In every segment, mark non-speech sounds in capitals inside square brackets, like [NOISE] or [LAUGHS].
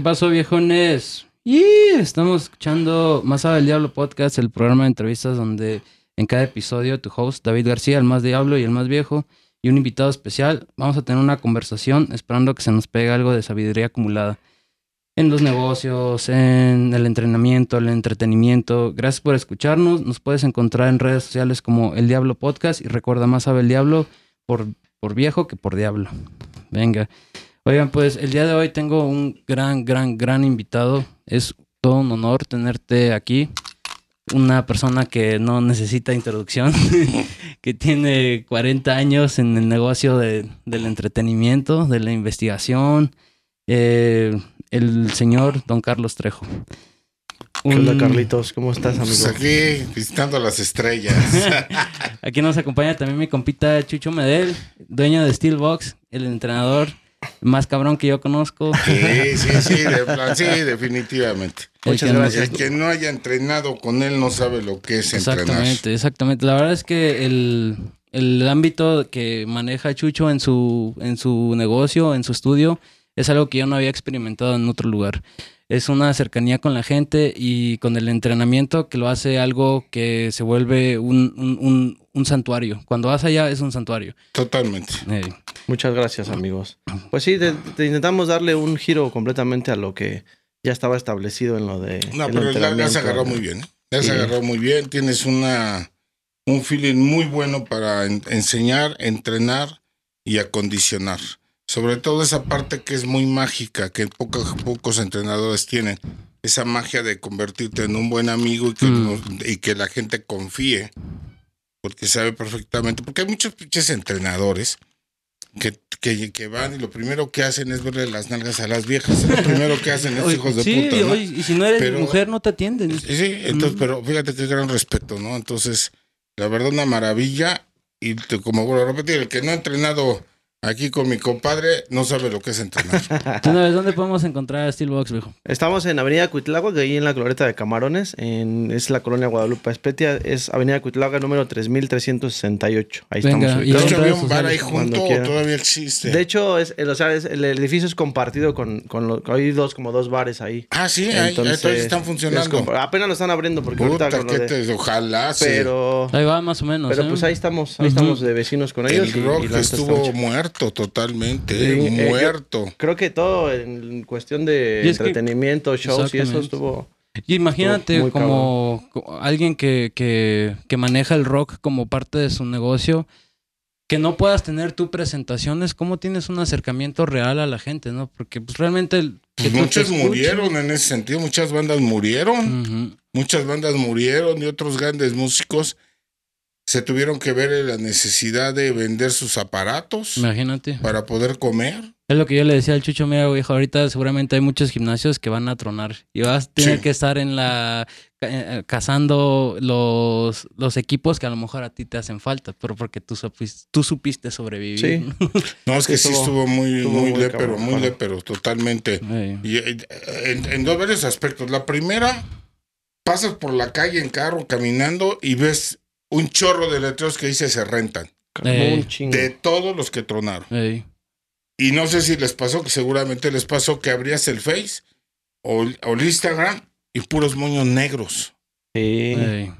¿Qué pasó, viejones? Y estamos escuchando Más sabe el Diablo Podcast, el programa de entrevistas donde en cada episodio tu host, David García, el más diablo y el más viejo, y un invitado especial, vamos a tener una conversación esperando que se nos pegue algo de sabiduría acumulada en los negocios, en el entrenamiento, el entretenimiento. Gracias por escucharnos. Nos puedes encontrar en redes sociales como El Diablo Podcast y recuerda más sabe el diablo por, por viejo que por diablo. Venga. Oigan, pues el día de hoy tengo un gran, gran, gran invitado. Es todo un honor tenerte aquí. Una persona que no necesita introducción, [LAUGHS] que tiene 40 años en el negocio de, del entretenimiento, de la investigación. Eh, el señor Don Carlos Trejo. ¿Qué onda, Carlitos? ¿Cómo estás, amigo? Pues aquí visitando las estrellas. [LAUGHS] aquí nos acompaña también mi compita Chucho Medel, dueño de Steelbox, el entrenador más cabrón que yo conozco. Sí, sí, [LAUGHS] sí, sí, definitivamente. Muchas gracias. El que no haya entrenado con él no sabe lo que es exactamente, entrenar. Exactamente, La verdad es que el, el ámbito que maneja Chucho en su, en su negocio, en su estudio, es algo que yo no había experimentado en otro lugar. Es una cercanía con la gente y con el entrenamiento que lo hace algo que se vuelve un, un, un, santuario. Cuando vas allá es un santuario. Totalmente. Muchas gracias, amigos. Pues sí, te, intentamos darle un giro completamente a lo que ya estaba establecido en lo de. No, pero ya, se agarró muy bien. ¿eh? Ya se agarró muy bien. Tienes una, un feeling muy bueno para enseñar, entrenar y acondicionar. Sobre todo esa parte que es muy mágica, que pocos, pocos entrenadores tienen. Esa magia de convertirte en un buen amigo y que, mm. y que la gente confíe. Porque sabe perfectamente. Porque hay muchos pinches entrenadores que, que, que, van y lo primero que hacen es verle las nalgas a las viejas. lo primero que hacen es hijos de puta. ¿no? y si no eres mujer, no te atienden. Sí, entonces, pero fíjate qué gran respeto, ¿no? Entonces, la verdad, una maravilla. Y como vuelvo a repetir, el que no ha entrenado Aquí con mi compadre no sabe lo que es entrenar. [LAUGHS] ¿Dónde podemos encontrar Steelbox, viejo? Estamos en Avenida Cuitláhuac, ahí en la Glorieta de Camarones. En, es la colonia Guadalupe Espetia. Es Avenida Cuitláhuac número 3368. Ahí estamos. ¿y de hecho, había un bar ahí junto o todavía existe. De hecho, es, el, o sea, el edificio es compartido con, con hay dos, como dos bares ahí. Ah, sí, Entonces, ahí, están funcionando. apenas lo están abriendo porque Puta, ahorita te, ojalá. Pero, ahí va más o menos. Pero ¿eh? pues ahí estamos, ahí estamos de vecinos con ellos. El rock estuvo muerto totalmente, eh, muerto. creo que todo en cuestión de entretenimiento, shows y eso estuvo... Y imagínate como alguien que, que, que, maneja el rock como parte de su negocio, que no puedas tener tu presentaciones, ¿cómo tienes un acercamiento real a la gente, no? Porque pues realmente... Pues muchos murieron en ese sentido, muchas bandas murieron, muchas bandas murieron y otros grandes músicos se tuvieron que ver la necesidad de vender sus aparatos. Imagínate. Para poder comer. Es lo que yo le decía al Chucho, mira, viejo, ahorita seguramente hay muchos gimnasios que van a tronar. Y vas a tener que estar en la eh, cazando los, los equipos que a lo mejor a ti te hacen falta, pero porque tú, supiste, tú supiste sobrevivir. Sí. [LAUGHS] no, es que sí estuvo muy, muy, lépero, muy lépero, totalmente. Y, eh, en, en dos varios aspectos. La primera, pasas por la calle en carro caminando y ves un chorro de letreros que dice se rentan. De todos los que tronaron. Y no sé si les pasó, que seguramente les pasó que abrías el Face o, el Instagram y puros moños negros. Sí.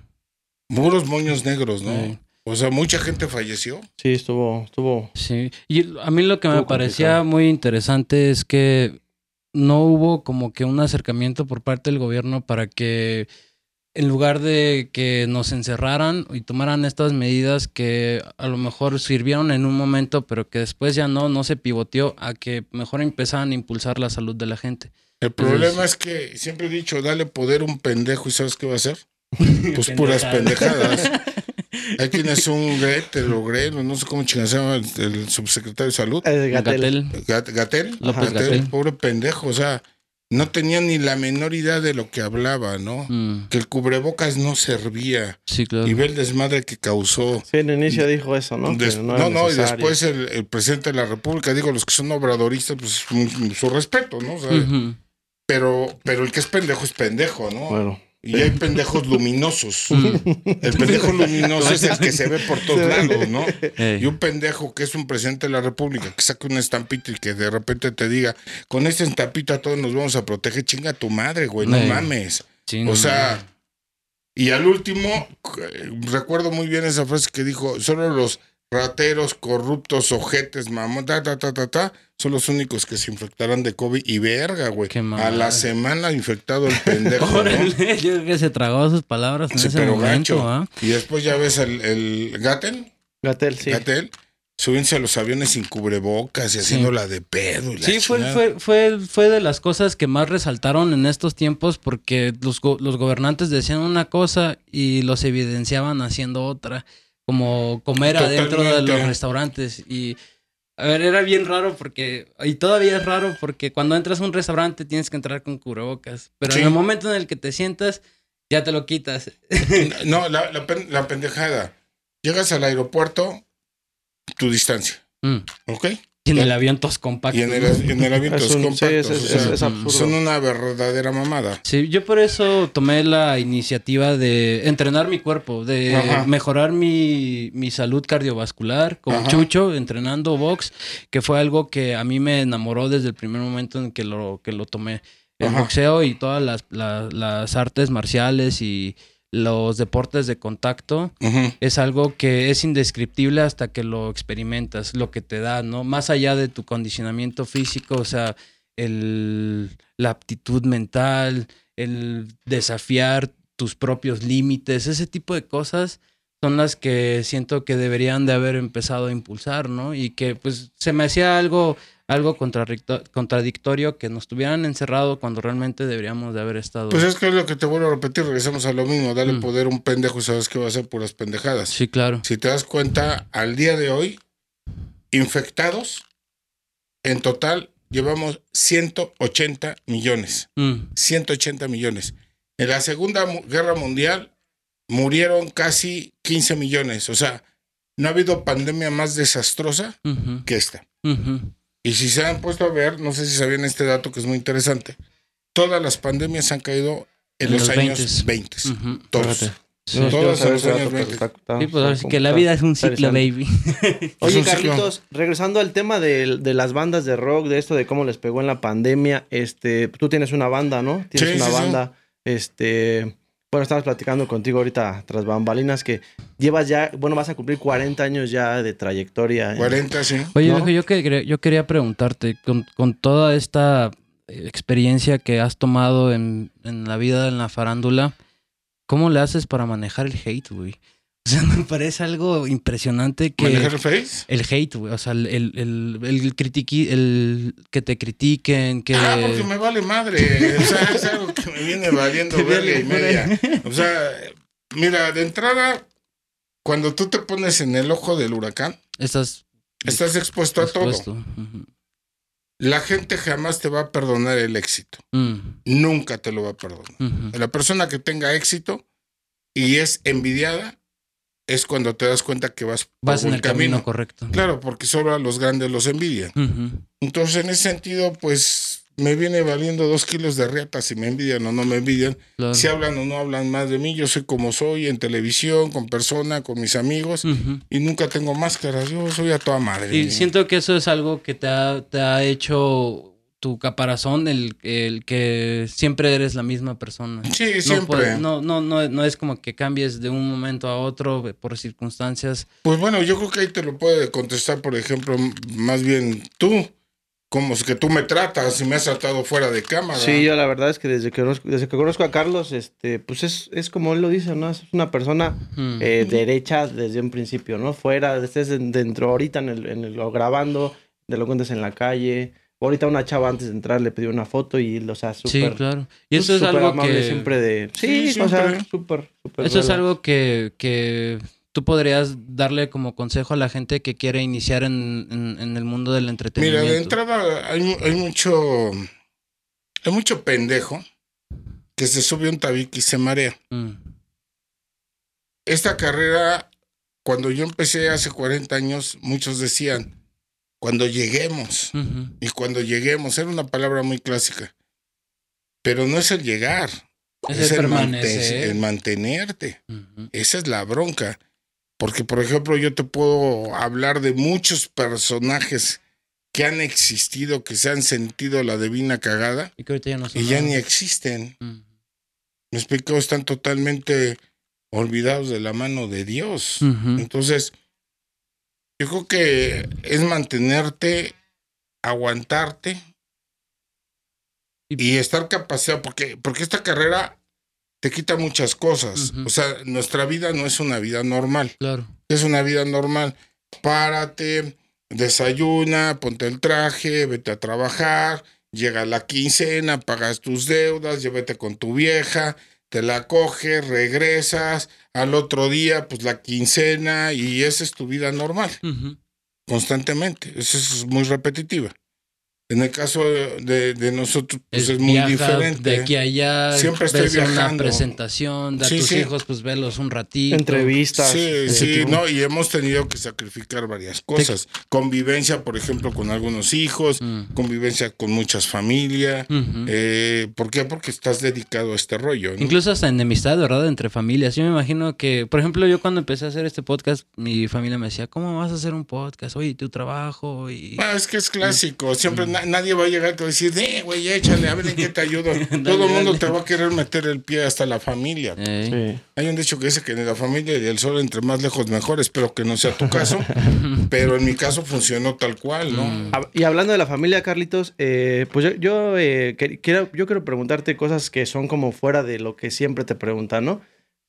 Puros moños negros, ¿no? O sea, mucha gente falleció. Sí, estuvo, estuvo. Sí. Y a mí lo que me parecía muy interesante es que no hubo como que un acercamiento por parte del gobierno para que en lugar de que nos encerraran y tomaran estas medidas que a lo mejor sirvieron en un momento, pero que después ya no, no se pivoteó a que mejor empezaran a impulsar la salud de la gente. El problema es que siempre he dicho, dale poder a un pendejo y ¿sabes qué va a hacer? [LAUGHS] Pues puras pendejadas. Ahí tienes un Gretel o Greno, no sé cómo chingas se llama el, subsecretario de salud. Gatel. Gatel. Gatel. Pobre pendejo, o sea, no tenía ni la menor idea de lo que hablaba, ¿no? Mm. Que el cubrebocas no servía. Sí, claro. Y ve el desmadre que causó. Sí, en el inicio dijo eso, ¿no? no, no, y después el, presidente de la República, digo, los que son obradoristas, pues su respeto, ¿no? pero, pero el que es pendejo es pendejo, ¿no? Bueno. Y hay pendejos luminosos. [LAUGHS] El pendejo [LAUGHS] luminoso es el que se ve por todos lados, ¿no? Y un pendejo que es un presidente de la República que saca una estampita y que de repente te diga, con esta estampita todos nos vamos a proteger, chinga tu madre, güey, no mames. o sea, y al último, recuerdo muy bien esa frase que dijo, solo los rateros, corruptos, ojetes, mamón, ta, ta, ta, ta, ta, son los únicos que se infectarán de COVID y verga, güey. A la semana infectado el pendejo. [LAUGHS] ¿no? Yo creo que se tragó sus palabras en ese momento. ¿ah? Y después ya ves el, el Gatel. Gatel, sí. Gatel. Subiéndose a los aviones sin cubrebocas y haciéndola de pedo. sí, fue, fue, fue, fue, de las cosas que más resaltaron en estos tiempos porque los, los gobernantes decían una cosa y los evidenciaban haciendo otra como comer adentro de los restaurantes. Y, a ver, era bien raro porque, y todavía es raro porque cuando entras a un restaurante tienes que entrar con cubrebocas, pero en el momento en el que te sientas, ya te lo quitas. [LAUGHS] no, la, la, pendejada. Llegas al aeropuerto, tu distancia. Mm. ¿Ok? Y en el avión todos compactos. Y en el, avión todos compactos. Son una verdadera mamada. Sí, yo por eso tomé la iniciativa de entrenar mi cuerpo, de mejorar mi, salud cardiovascular con Chucho, entrenando box, que fue algo que a mí me enamoró desde el primer momento en que lo, que lo tomé. El boxeo y todas las, las artes marciales y los deportes de contacto es algo que es indescriptible hasta que lo experimentas, lo que te da, ¿no? Más allá de tu condicionamiento físico, o sea, el, la aptitud mental, el desafiar tus propios límites, ese tipo de cosas son las que siento que deberían de haber empezado a impulsar, ¿no? Y que pues se me hacía algo algo contradictorio que nos tuvieran encerrado cuando realmente deberíamos de haber estado. Pues es que es lo que te vuelvo a repetir, regresamos a lo mismo, dale mm. poder a un pendejo y sabes que va a hacer puras pendejadas. Sí, claro. Si te das cuenta, al día de hoy, infectados, en total llevamos 180 millones. 180 mm. millones. En la Segunda Guerra Mundial murieron casi 15 millones. O sea, no ha habido pandemia más desastrosa que esta. Y si se han puesto a ver, no sé si sabían este dato que es muy interesante, todas las pandemias han caído en, los, años 20. Todos. Todos los años 20. Sí, pues que la vida es un ciclo, baby. [LAUGHS] Oye, Carlitos, regresando al tema de, de, las bandas de rock, de esto de cómo les pegó en la pandemia, este, tú tienes una banda, ¿no? Tienes una banda, este, bueno, estamos platicando contigo ahorita tras bambalinas que llevas ya, bueno, vas a cumplir 40 años ya de trayectoria. 40, sí. Oye, yo, yo quería preguntarte, con, con, toda esta experiencia que has tomado en, en la vida en la farándula, ¿cómo le haces para manejar el hate, güey? Sea, [LAUGHS] me parece algo impresionante que... ¿Manejar el face? El hate, güey. O sea, el, el, el, el, el que te critiquen, que... Ah, porque me vale madre. O sea, es algo que me [LAUGHS] viene valiendo verga y media. O sea, mira, de entrada, cuando tú te pones en el ojo del huracán... Estás... Estás expuesto, a todo. La gente jamás te va a perdonar el éxito. Mm. Nunca te lo va a perdonar. La persona que tenga éxito y es envidiada es cuando te das cuenta que vas, vas en el camino. correcto. Claro, porque solo a los grandes los envidian. Entonces, en ese sentido, pues me viene valiendo dos kilos de riata si me envidian o no me envidian. Si hablan o no hablan más de mí, yo soy como soy en televisión, con persona, con mis amigos, y nunca tengo máscaras. Yo soy a toda madre. Y siento que eso es algo que te ha, te ha hecho tu caparazón, el, el, que siempre eres la misma persona. Sí, siempre. No, no, no, no, es como que cambies de un momento a otro por circunstancias. Pues bueno, yo creo que ahí te lo puede contestar, por ejemplo, más bien tú. Como es que tú me tratas y me has tratado fuera de cámara. Sí, yo la verdad es que desde que conozco, desde que conozco a Carlos, este, pues es, es como él lo dice, ¿no? Es una persona eh, derecha desde un principio, ¿no? Fuera, estés dentro ahorita en el, en el, grabando, de lo cuentes en la calle, Ahorita una chava antes de entrar le pidió una foto y, o sea, súper. Sí, claro. Y eso es algo que. siempre de. Sí, o sea, súper, súper. Eso es algo que, que tú podrías darle como consejo a la gente que quiere iniciar en, en, el mundo del entretenimiento. Mira, de entrada hay, hay, mucho. Hay mucho pendejo que se sube un tabique y se marea. Mm. Esta carrera, cuando yo empecé hace 40 años, muchos decían cuando lleguemos. Y cuando lleguemos, era una palabra muy clásica. Pero no es el llegar, Es, el, mantenerte. Esa es la bronca. Porque, por ejemplo, yo te puedo hablar de muchos personajes que han existido, que se han sentido la divina cagada y, ya, ni existen. Me explico, están totalmente olvidados de la mano de Dios. Entonces, yo creo que es mantenerte, aguantarte y, estar capacitado, porque, porque esta carrera te quita muchas cosas. O sea, nuestra vida no es una vida normal. Claro. Es una vida normal. Párate, desayuna, ponte el traje, vete a trabajar, llega la quincena, pagas tus deudas, llévete con tu vieja, te la coges, regresas, al otro día, pues la quincena, y esa es tu vida normal. Constantemente. Eso es muy repetitiva. En el caso de, nosotros, pues es, muy diferente. De aquí allá, siempre estoy viajando. una presentación, de a tus hijos, pues verlos un ratito. Entrevistas. Sí, sí, no, y hemos tenido que sacrificar varias cosas. Convivencia, por ejemplo, con algunos hijos, mm. convivencia con muchas familias. eh, ¿Por qué? Porque estás dedicado a este rollo. Incluso hasta enemistad, ¿verdad? Entre familias. Yo me imagino que, por ejemplo, yo cuando empecé a hacer este podcast, mi familia me decía, ¿cómo vas a hacer un podcast? Oye, tu trabajo y... Ah, es que es clásico. Siempre mm nadie va a llegar y va a decir, eh, güey, échale, a ver en qué te ayudo. [LAUGHS] Todo el mundo te va a querer meter el pie hasta la familia. Hay un dicho que dice que en la familia y el sol entre más lejos mejor. Espero que no sea tu caso, [LAUGHS] pero en mi caso funcionó tal cual, ¿no? Mm. Y hablando de la familia, Carlitos, eh, pues yo, yo eh, quiero, yo quiero preguntarte cosas que son como fuera de lo que siempre te preguntan, ¿no?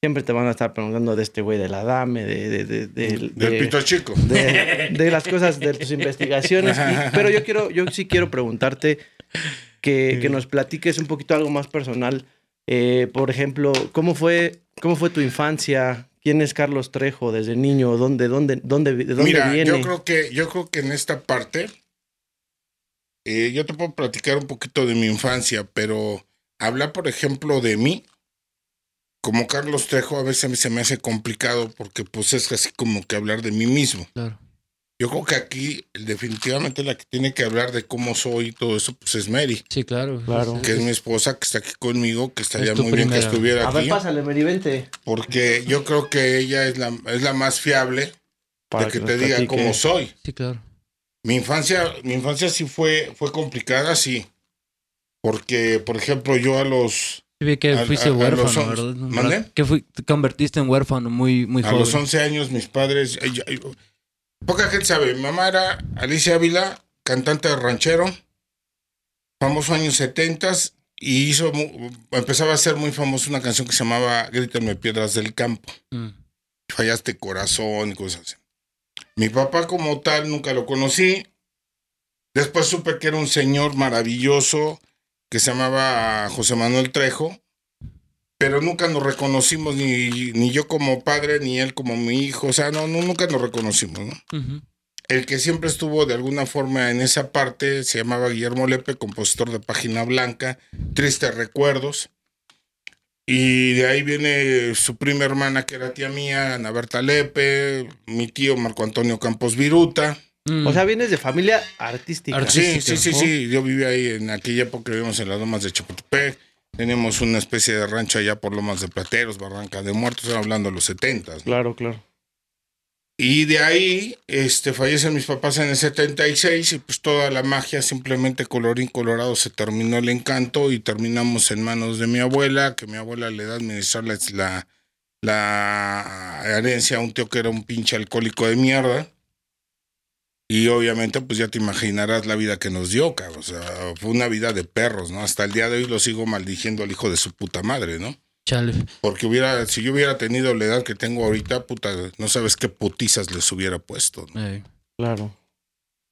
Siempre te van a estar preguntando de este güey de la dame, de, de, del pito chico. De, las cosas, de tus investigaciones. pero yo quiero, yo sí quiero preguntarte que, que nos platiques un poquito algo más personal. Eh, por ejemplo, ¿cómo fue, ¿cómo fue tu infancia? ¿Quién es Carlos Trejo desde niño? ¿Dónde, dónde, dónde, de dónde Mira, viene? Yo creo que, yo creo que en esta parte, eh, yo te puedo platicar un poquito de mi infancia, pero hablar, por ejemplo, de mí como Carlos Trejo a veces se me hace complicado porque pues es así como que hablar de mí mismo. Claro. Yo creo que aquí definitivamente la que tiene que hablar de cómo soy y todo eso pues es Mary. Sí, claro. claro. Que es mi esposa que está aquí conmigo, que estaría muy bien que estuviera aquí. A ver, pásale, Mary, vente. Porque yo creo que ella es la, es la más fiable Para de que, te diga cómo soy. Sí, claro. Mi infancia, mi infancia sí fue, fue complicada, sí. Porque, por ejemplo, yo a los vi que fuiste huérfano, ¿verdad? ¿Mande? Que te convertiste en huérfano muy, muy joven. A los 11 años mis padres... poca gente sabe. Mi mamá era Alicia Ávila, cantante de ranchero, famoso años 70 y hizo... Empezaba a ser muy famoso una canción que se llamaba Grítenme Piedras del Campo. Mm. Fallaste corazón y cosas así. Mi papá como tal nunca lo conocí. Después supe que era un señor maravilloso que se llamaba José Manuel Trejo, pero nunca nos reconocimos, ni, ni yo como padre, ni él como mi hijo, o sea, no, nunca nos reconocimos, ¿no? El que siempre estuvo de alguna forma en esa parte se llamaba Guillermo Lepe, compositor de Página Blanca, Tristes Recuerdos. Y de ahí viene su prima hermana, que era tía mía, Ana Berta Lepe, mi tío Marco Antonio Campos Viruta. Mm. O sea, vienes de familia artística. Sí, sí, sí, sí. Yo vivía ahí en aquella época, vivíamos en las lomas de Chapultepec. Teníamos una especie de rancho allá por lomas de Plateros, Barranca de Muertos, hablando de los 70. Claro, claro. Y de ahí este, fallecen mis papás en el 76 y pues toda la magia, simplemente colorín colorado, se terminó el encanto y terminamos en manos de mi abuela, que mi abuela le da administrar la, la herencia a un tío que era un pinche alcohólico de mierda. Y obviamente, pues ya te imaginarás la vida que nos dio, cabrón. O sea, fue una vida de perros, ¿no? Hasta el día de hoy lo sigo maldiciendo al hijo de su puta madre, ¿no? Chale. Porque hubiera, si yo hubiera tenido la edad que tengo ahorita, puta, no sabes qué putizas les hubiera puesto. ¿no? claro.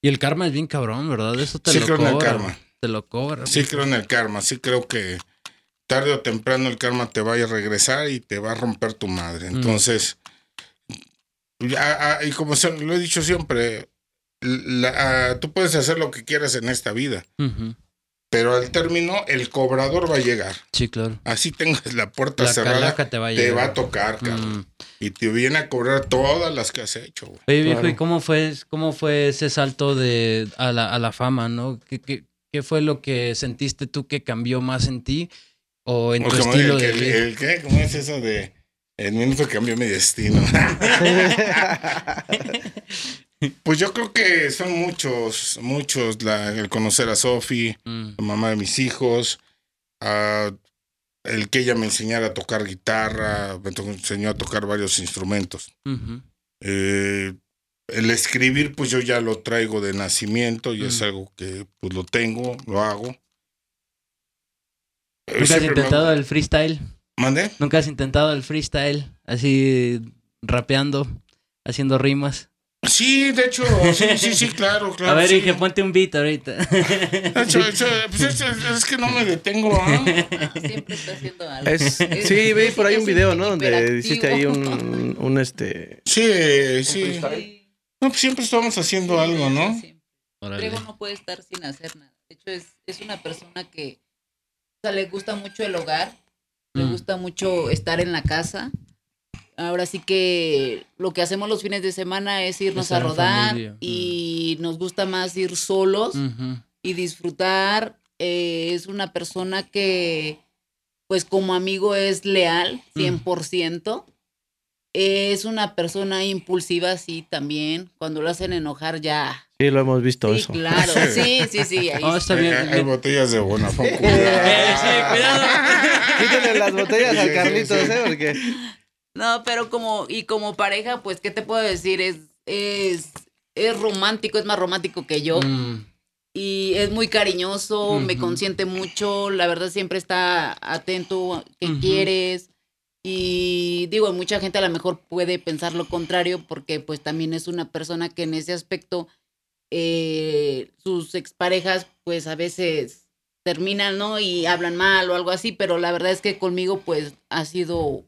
Y el karma es bien cabrón, ¿verdad? Eso te sí creo en el karma. Te lo cobra. Sí creo en el karma. Sí creo que tarde o temprano el karma te va a regresar y te va a romper tu madre. Mm. Entonces, y como lo he dicho siempre, la, tú puedes hacer lo que quieras en esta vida. Pero al término, el cobrador va a llegar. Sí, claro. Así tengas la puerta cerrada, te va, a, tocar, mm. Y te viene a cobrar todas las que has hecho, güey. Oye, viejo, ¿y cómo fue, cómo fue ese salto de, a, la, a la fama, no? ¿Qué, qué, qué fue lo que sentiste tú que cambió más en ti? o en tu estilo de vida. El, ¿qué? ¿Cómo es eso de el minuto cambió mi destino? [LAUGHS] [LAUGHS] [LAUGHS] pues yo creo que son muchos, muchos, el conocer a Sofi, mm. la mamá de mis hijos, el que ella me enseñara a tocar guitarra, me enseñó a tocar varios instrumentos. eh, el escribir, pues yo ya lo traigo de nacimiento y es mm. algo que pues lo tengo, lo hago. ¿Nunca has intentado el freestyle? ¿Mande? ¿Nunca has intentado el freestyle? Así rapeando, haciendo rimas. Sí, de hecho, sí, sí, sí, claro, [LAUGHS] claro. A ver, dije, ponte un beat ahorita. pues es, que no me detengo. ¿ah? Siempre está haciendo algo. sí, ve por ahí un video, ¿no? Donde hiciste ahí un, un este. Sí, sí. No, pues siempre estamos haciendo algo, ¿no? Trevo no puede estar sin hacer nada. De hecho, es, es una persona que o sea, le gusta mucho el hogar, le mm. gusta mucho estar en la casa. Ahora sí que lo que hacemos los fines de semana es irnos a rodar y nos gusta más ir solos y disfrutar. Eh, es una persona que, pues como amigo es leal, 100%. Mm. Es una persona impulsiva, sí, también. Cuando lo hacen enojar ya. Sí, lo hemos visto sí, eso. Claro, [LAUGHS] sí, sí, sí. Ahí está bien. Hay, botellas de buena [LAUGHS] cuidado. sí, cuidado. [LAUGHS] Quítenle las botellas al Carlitos, ¿eh? Porque... No, pero como, y como pareja, pues, ¿qué te puedo decir? Es, es, es romántico, es más romántico que yo. Mm. Y es muy cariñoso, me consiente mucho, la verdad siempre está atento a qué quieres y digo, mucha gente a lo mejor puede pensar lo contrario porque pues también es una persona que en ese aspecto eh, sus exparejas pues a veces terminan, ¿no? Y hablan mal o algo así, pero la verdad es que conmigo pues ha sido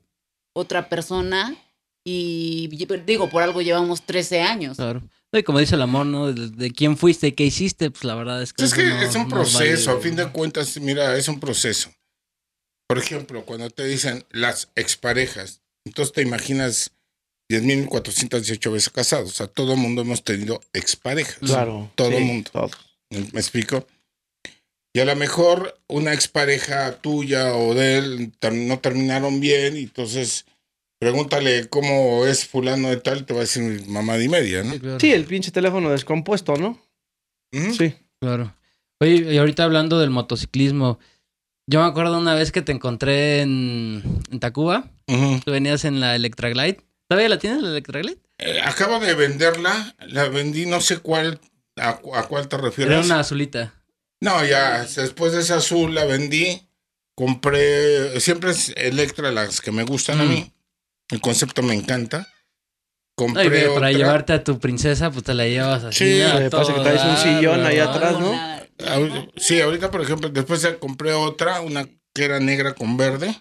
otra persona y digo, por algo llevamos 13 años. Claro. Y como dice el amor, ¿no? De, quién fuiste qué hiciste, pues la verdad es que... Es que es un proceso, a fin de cuentas, mira, es un proceso. Por ejemplo, cuando te dicen las exparejas, entonces te imaginas 10.418 veces casados. O sea, todo el mundo hemos tenido exparejas. Claro. Todo el mundo. ¿Me explico? Y a lo mejor una expareja tuya o de él no terminaron bien y entonces pregúntale cómo es fulano de tal, te va a decir mamá de media, ¿no? Sí, el pinche teléfono descompuesto, ¿no? Sí. Claro. Oye, y ahorita hablando del motociclismo, yo me acuerdo una vez que te encontré en, Tacuba. Tú venías en la Electraglide. ¿Todavía la tienes la Electraglide? Eh, acabo de venderla. La vendí, no sé cuál, a, cuál te refieres. Era una azulita. No, ya, después de esa azul la vendí. Compré, siempre es Electra las que me gustan a mí. El concepto me encanta. Compré para llevarte a tu princesa, pues te la llevas así. Sí, me pasa que traes un sillón ahí atrás, ¿no? Sí, ahorita, por ejemplo, después compré otra, una que era negra con verde.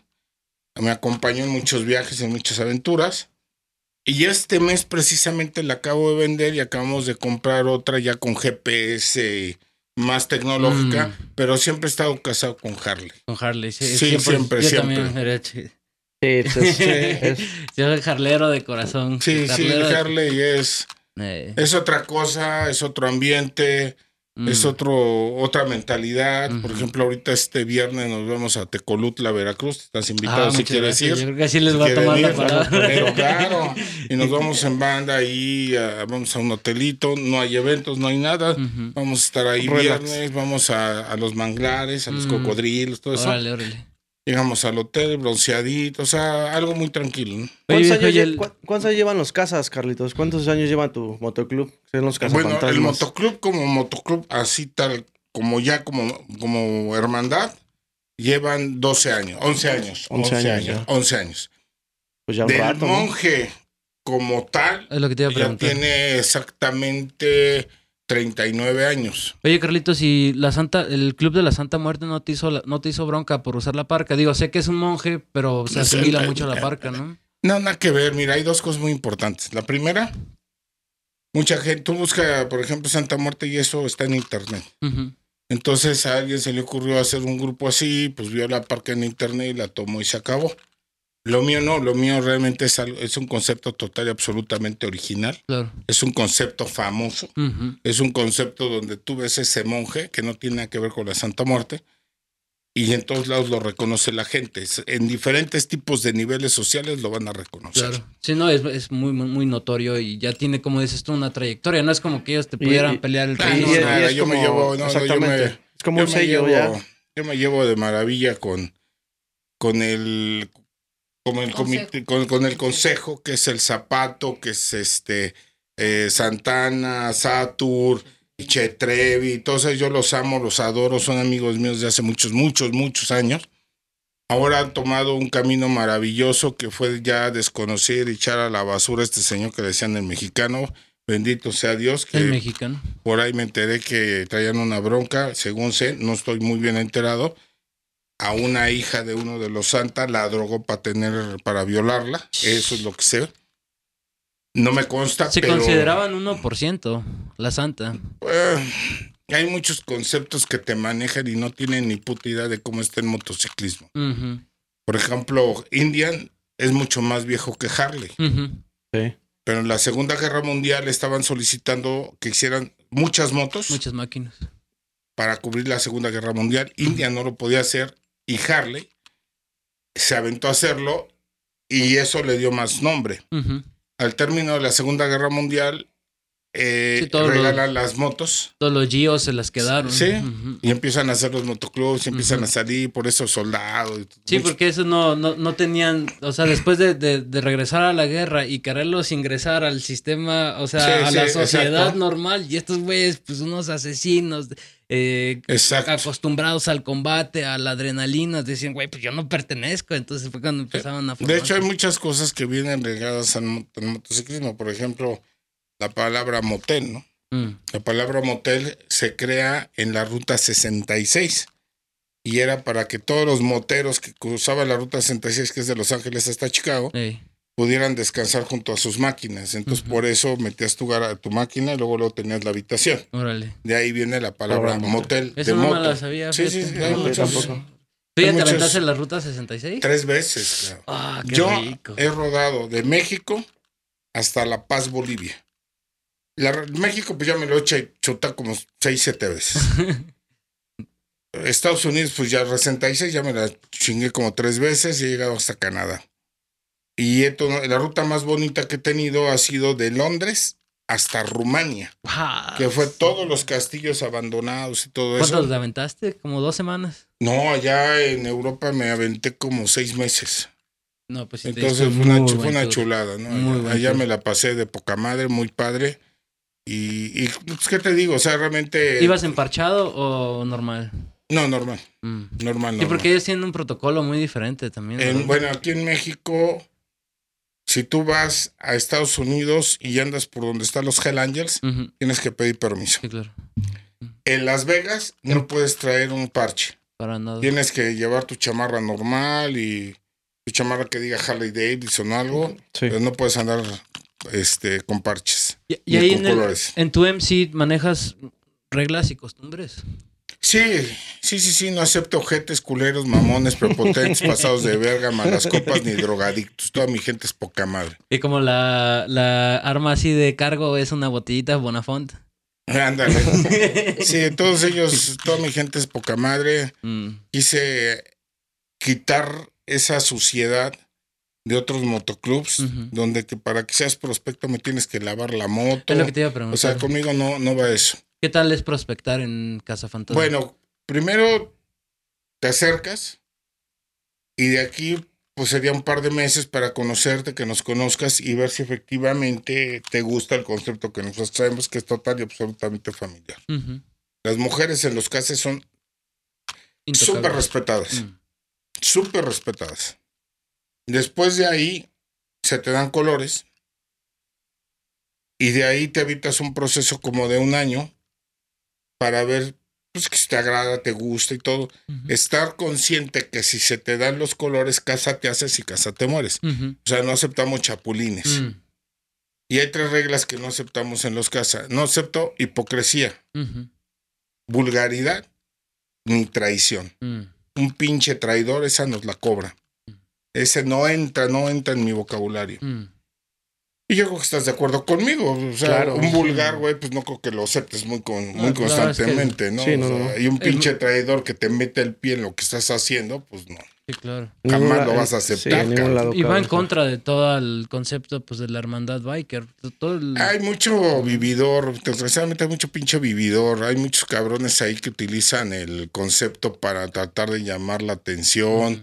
Me acompañó en muchos viajes, en muchas aventuras. Y este mes precisamente la acabo de vender y acabamos de comprar otra ya con GPS más tecnológica, mm. pero siempre he estado casado con Harley. Con Harley, sí. Sí, siempre, siempre. Sí, pues, sí, [LAUGHS] Yo soy harlero de corazón. Sí, sí, Harley es, eh. es otra cosa, es otro ambiente es mm. otro, otra mentalidad. Por ejemplo, ahorita este viernes nos vamos a Tecolutla, Veracruz. Estás invitado ah, si quieres ir. Yo creo que así les va a tomar la palabra. Pero [LAUGHS] claro, y nos vamos en banda ahí, vamos a un hotelito, no hay eventos, no hay nada. Vamos a estar ahí viernes, vamos a, los manglares, a los mm. cocodrilos, todo eso. Órale, órale. Llegamos al hotel, bronceadito, o sea, algo muy tranquilo. ¿Cuántos, años, llevan los casas, Carlitos? ¿Cuántos años lleva tu motoclub? Los bueno, el motoclub como motoclub, así tal, como ya como, como hermandad, llevan 12 años, 11 años. 11, años, 11 años. Pues ya un Del monje como tal, es lo que te iba a ya tiene exactamente 39 años. Oye, Carlitos, ¿y la Santa, el Club de la Santa Muerte no te hizo, no te hizo bronca por usar la parca? Digo, sé que es un monje, pero se asimila mucho a la parca, ¿no? No, nada que ver. Mira, hay dos cosas muy importantes. La primera, mucha gente, tú buscas, por ejemplo, Santa Muerte y eso está en internet. Entonces a alguien se le ocurrió hacer un grupo así, pues vio la parca en internet y la tomó y se acabó. Lo mío no, lo mío realmente es, es un concepto total y absolutamente original. Es un concepto famoso. Es un concepto donde tú ves ese monje que no tiene nada que ver con la Santa Muerte. y en todos lados lo reconoce la gente. En diferentes tipos de niveles sociales lo van a reconocer. Claro. Sí, no, es, es muy, muy, notorio y ya tiene, como dices tú, una trayectoria. No es como que ellos te pudieran pelear el rey. yo me llevo, no, exactamente. es como un sello ya. Yo me llevo de maravilla con, con el con el comité, con, con, el consejo, que es el zapato, que es este eh, Santana, Satur, Che Trevi, todos ellos yo los amo, los adoro, son amigos míos de hace muchos, muchos, muchos años. Ahora han tomado un camino maravilloso que fue ya desconocer y echar a la basura a este señor que decían el mexicano. Bendito sea Dios. Que el mexicano. Por ahí me enteré que traían una bronca, según sé, no estoy muy bien enterado. A una hija de uno de los santas la drogó para tener, para violarla. Eso es lo que sé. No me consta, Se consideraban 1% la santa. Eh, hay muchos conceptos que te manejan y no tienen ni puta idea de cómo está el motociclismo. Por ejemplo, Indian es mucho más viejo que Harley. sí. Pero en la Segunda Guerra Mundial estaban solicitando que hicieran muchas motos. Muchas máquinas. Para cubrir la Segunda Guerra Mundial. Indian no lo podía hacer y Harley se aventó a hacerlo y eso le dio más nombre al término de la Segunda Guerra Mundial, eh, regalan las motos. Todos los Gios se las quedaron. Sí, y empiezan a hacer los motoclubs, empiezan a salir por esos soldados. Sí, porque eso no, no, no, tenían, o sea, después de, de, regresar a la guerra y quererlos ingresar al sistema, o sea, a la sociedad normal, y estos güeyes, pues unos asesinos, eh, acostumbrados al combate, a la adrenalina, decían, güey, pues yo no pertenezco. Entonces fue cuando empezaban a formar. De hecho, hay muchas cosas que vienen regadas al, motociclismo. Por ejemplo, la palabra motel, ¿no? Mm. La palabra motel se crea en la ruta 66 y era para que todos los moteros que cruzaban la ruta 66, que es de Los Ángeles hasta Chicago, pudieran descansar junto a sus máquinas. Entonces, por eso metías tu, tu máquina y luego, luego tenías la habitación. Órale. De ahí viene la palabra motel. Eso no me la sabía. Sí, sí, sí. Hay muchos, ¿Tú ya te aventaste la ruta 66? Tres veces, claro. Ah, qué Yo he rodado de México hasta La Paz, Bolivia. La, México, pues ya me lo he hecho chuta como seis, siete veces. [LAUGHS] Estados Unidos, pues ya 66, ya me la chingué como tres veces y he llegado hasta Canadá. Y la ruta más bonita que he tenido ha sido de Londres hasta Rumania, que fue todos los castillos abandonados y todo eso. ¿Cuántos aventaste? ¿Como dos semanas? No, allá en Europa me aventé como seis meses. No, pues Entonces fue una, fue una chulada, ¿no? allá, me la pasé de poca madre, muy padre. Y, y pues, ¿qué te digo? O sea, realmente... ¿Ibas emparchado o normal? No, normal. Mm. Normal, normal. Y porque ellos tienen un protocolo muy diferente también. bueno, aquí en México si tú vas a Estados Unidos y andas por donde están los Hell Angels, tienes que pedir permiso. Sí, claro. En Las Vegas no puedes traer un parche. Para nada. Tienes que llevar tu chamarra normal y tu chamarra que diga Harley Davidson o algo. Pero no puedes andar este, con parches. Y, ahí en, en tu MC manejas reglas y costumbres. Sí, sí, sí, sí, no acepto ojetes, culeros, mamones, prepotentes, [LAUGHS] pasados de verga, malas copas ni drogadictos. Toda mi gente es poca madre. Y como la, la arma así de cargo es una botellita Bonafont. Ándale. [LAUGHS] Sí, todos ellos, toda mi gente es poca madre. Mm. Quise quitar esa suciedad de otros motoclubs, donde que para que seas prospecto me tienes que lavar la moto. Es lo que te iba a preguntar. O sea, conmigo no, no va eso. ¿Qué tal es prospectar en Casa Fantasma? Bueno, primero te acercas y de aquí pues sería un par de meses para conocerte, que nos conozcas y ver si efectivamente te gusta el concepto que nosotros traemos, que es total y absolutamente familiar. Las mujeres en los casos son súper respetadas, mm. súper respetadas. Después de ahí se te dan colores y de ahí te evitas un proceso como de un año para ver pues, que si te agrada, te gusta y todo. Estar consciente que si se te dan los colores, casa te haces y casa te mueres. O sea, no aceptamos chapulines. Mm. Y hay tres reglas que no aceptamos en los casas. No acepto hipocresía, vulgaridad ni traición. Mm. Un pinche traidor, esa nos la cobra. Mm. Ese no entra, no entra en mi vocabulario. Y yo creo que estás de acuerdo conmigo. O sea, un vulgar, güey, pues no creo que lo aceptes muy, con, muy constantemente, ¿no? Sí, no, y un pinche traidor que te mete el pie en lo que estás haciendo, pues no. Sí, claro. Jamás lo vas a aceptar. y va en contra de todo el concepto pues de la hermandad biker. Hay mucho vividor, desgraciadamente hay mucho pinche vividor. Hay muchos cabrones ahí que utilizan el concepto para tratar de llamar la atención.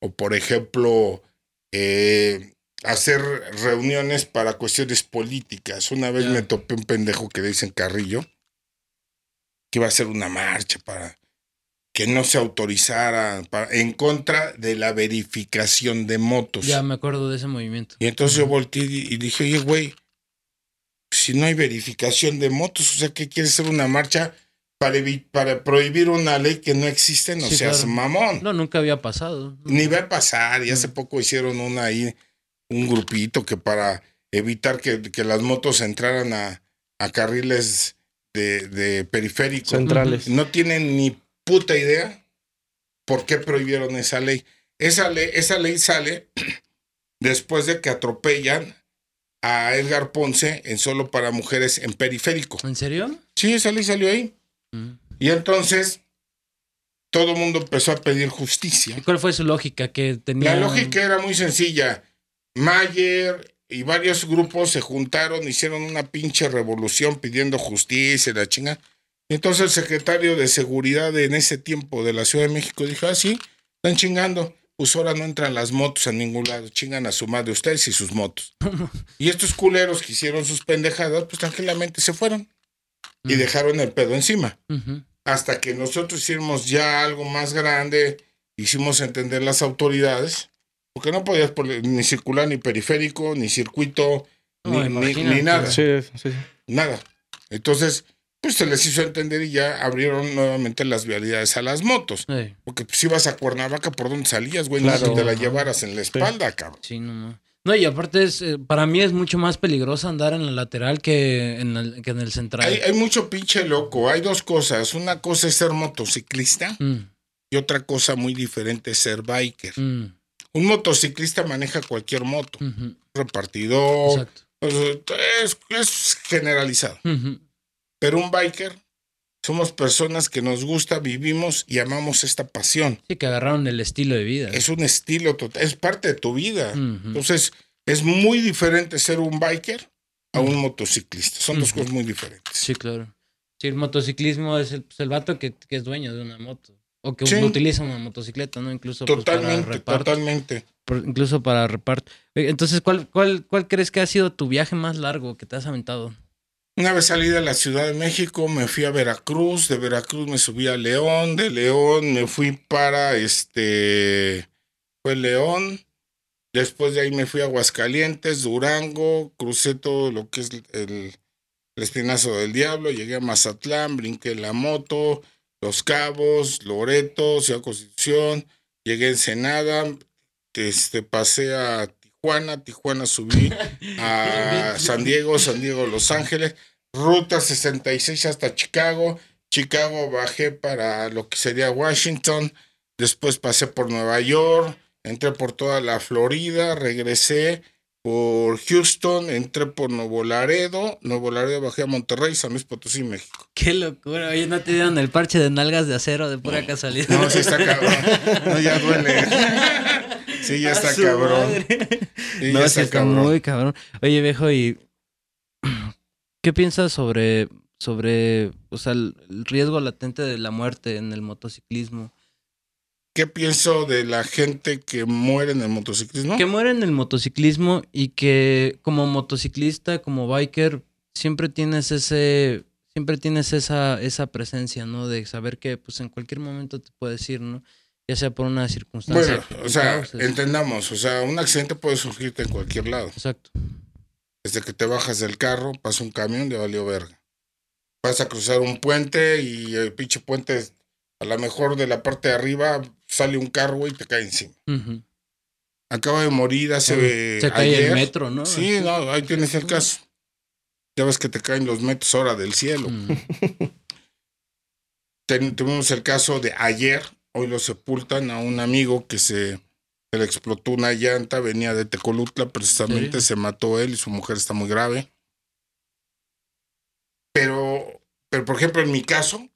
O por ejemplo, eh, hacer reuniones para cuestiones políticas. Una vez me topé un pendejo que dicen Carrillo que iba a hacer una marcha para que no se autorizara para, en contra de la verificación de motos. Ya me acuerdo de ese movimiento. Y entonces yo volteé y dije, oye, güey, si no hay verificación de motos, o sea, ¿qué quiere hacer una marcha para, para prohibir una ley que no existe? No seas mamón. No, nunca había pasado. Ni va a pasar. Y hace poco hicieron una ahí un grupito que para evitar que, las motos entraran a, carriles de, de periférico. Centrales. No tienen ni puta idea por qué prohibieron esa ley. Esa ley, esa ley sale [CLEARS THROAT] después de que atropellan a Edgar Ponce en solo para mujeres en periférico. ¿En serio? Sí, esa ley salió ahí. Mm. Y entonces todo el mundo empezó a pedir justicia. ¿Y cuál fue su lógica? Que tenía... La lógica era muy sencilla. Mayer y varios grupos se juntaron, hicieron una pinche revolución pidiendo justicia y la chinga. Entonces el secretario de seguridad en ese tiempo de la Ciudad de México dijo, ah, sí, están chingando. Pues ahora no entran las motos a ningún lado, chingan a su madre ustedes y sus motos. [LAUGHS] y estos culeros que hicieron sus pendejadas, pues tranquilamente se fueron y mm. dejaron el pedo encima. Hasta que nosotros hicimos ya algo más grande, hicimos entender las autoridades porque no podías ni circular ni periférico, ni circuito, ni, ni, nada. Sí, sí. Nada. Entonces, pues se les hizo entender y ya abrieron nuevamente las vialidades a las motos. Porque pues, si ibas a Cuernavaca, ¿por dónde salías, güey? Claro. No te la llevaras en la espalda, cabrón. Sí, no, no. No, y aparte es, eh, para mí es mucho más peligroso andar en el lateral que en el, que en el central. Hay, hay, mucho pinche loco. Hay dos cosas. Una cosa es ser motociclista mm. y otra cosa muy diferente es ser biker. Mm. Un motociclista maneja cualquier moto, repartidor, es, generalizado. Pero un biker, somos personas que nos gusta, vivimos y amamos esta pasión. Sí, que agarraron el estilo de vida. Es un estilo total, es parte de tu vida. Entonces, es muy diferente ser un biker a un motociclista. Son dos cosas muy diferentes. Sí, claro. Sí, el motociclismo es el, pues, el vato que, que, es dueño de una moto. O que utiliza una motocicleta, ¿no? Incluso pues, totalmente, totalmente. incluso para reparto. Eh, entonces, ¿cuál, cuál, ¿cuál crees que ha sido tu viaje más largo que te has aventado? Una vez salí de la Ciudad de México, me fui a Veracruz, de Veracruz me subí a León, de León me fui para este, fue León, después de ahí me fui a Aguascalientes, Durango, crucé todo lo que es el, el Espinazo del Diablo, llegué a Mazatlán, brinqué la moto, los Cabos, Loreto, Ciudad Constitución, llegué a Ensenada, este, pasé a Tijuana, Tijuana subí [LAUGHS] a San Diego, San Diego, Los Ángeles, ruta 66 hasta Chicago, Chicago bajé para lo que sería Washington, después pasé por Nueva York, entré por toda la Florida, regresé por Houston, entré por Nuevo Laredo, Nuevo Laredo bajé a Monterrey, San Luis Potosí, México. Qué locura, oye, ¿no te dieron el parche de nalgas de acero de pura casualidad? No, sí está cabrón, no, ya duele. [LAUGHS] Sí, ya está cabrón. Sí, no, ya está, está muy cabrón. Oye, viejo, ¿y [CLEARS THROAT] qué piensas sobre, sobre, o sea, el riesgo latente de la muerte en el motociclismo? ¿Qué pienso de la gente que muere en el motociclismo? Que muere en el motociclismo y que como motociclista, como biker, siempre tienes ese, siempre tienes esa, esa presencia, ¿no? De saber que pues en cualquier momento te puedes ir, ¿no? Ya sea por una circunstancia. Bueno, o sea, entendamos, o sea, un accidente puede surgirte en cualquier lado. Exacto. Desde que te bajas del carro, pasa un camión, de valió verga. Vas a cruzar un puente y el pinche puente a lo mejor de la parte de arriba sale un carro y te cae encima. Acaba de morir hace. Se cae el metro, ¿no? Sí, no, ahí tienes el caso. Ya ves que te caen los metros ahora del cielo. [LAUGHS] tuvimos el caso de ayer. Hoy lo sepultan a un amigo que se Se le explotó una llanta, venía de Tecolutla, precisamente se mató él y su mujer está muy grave. Pero, pero por ejemplo, en mi caso,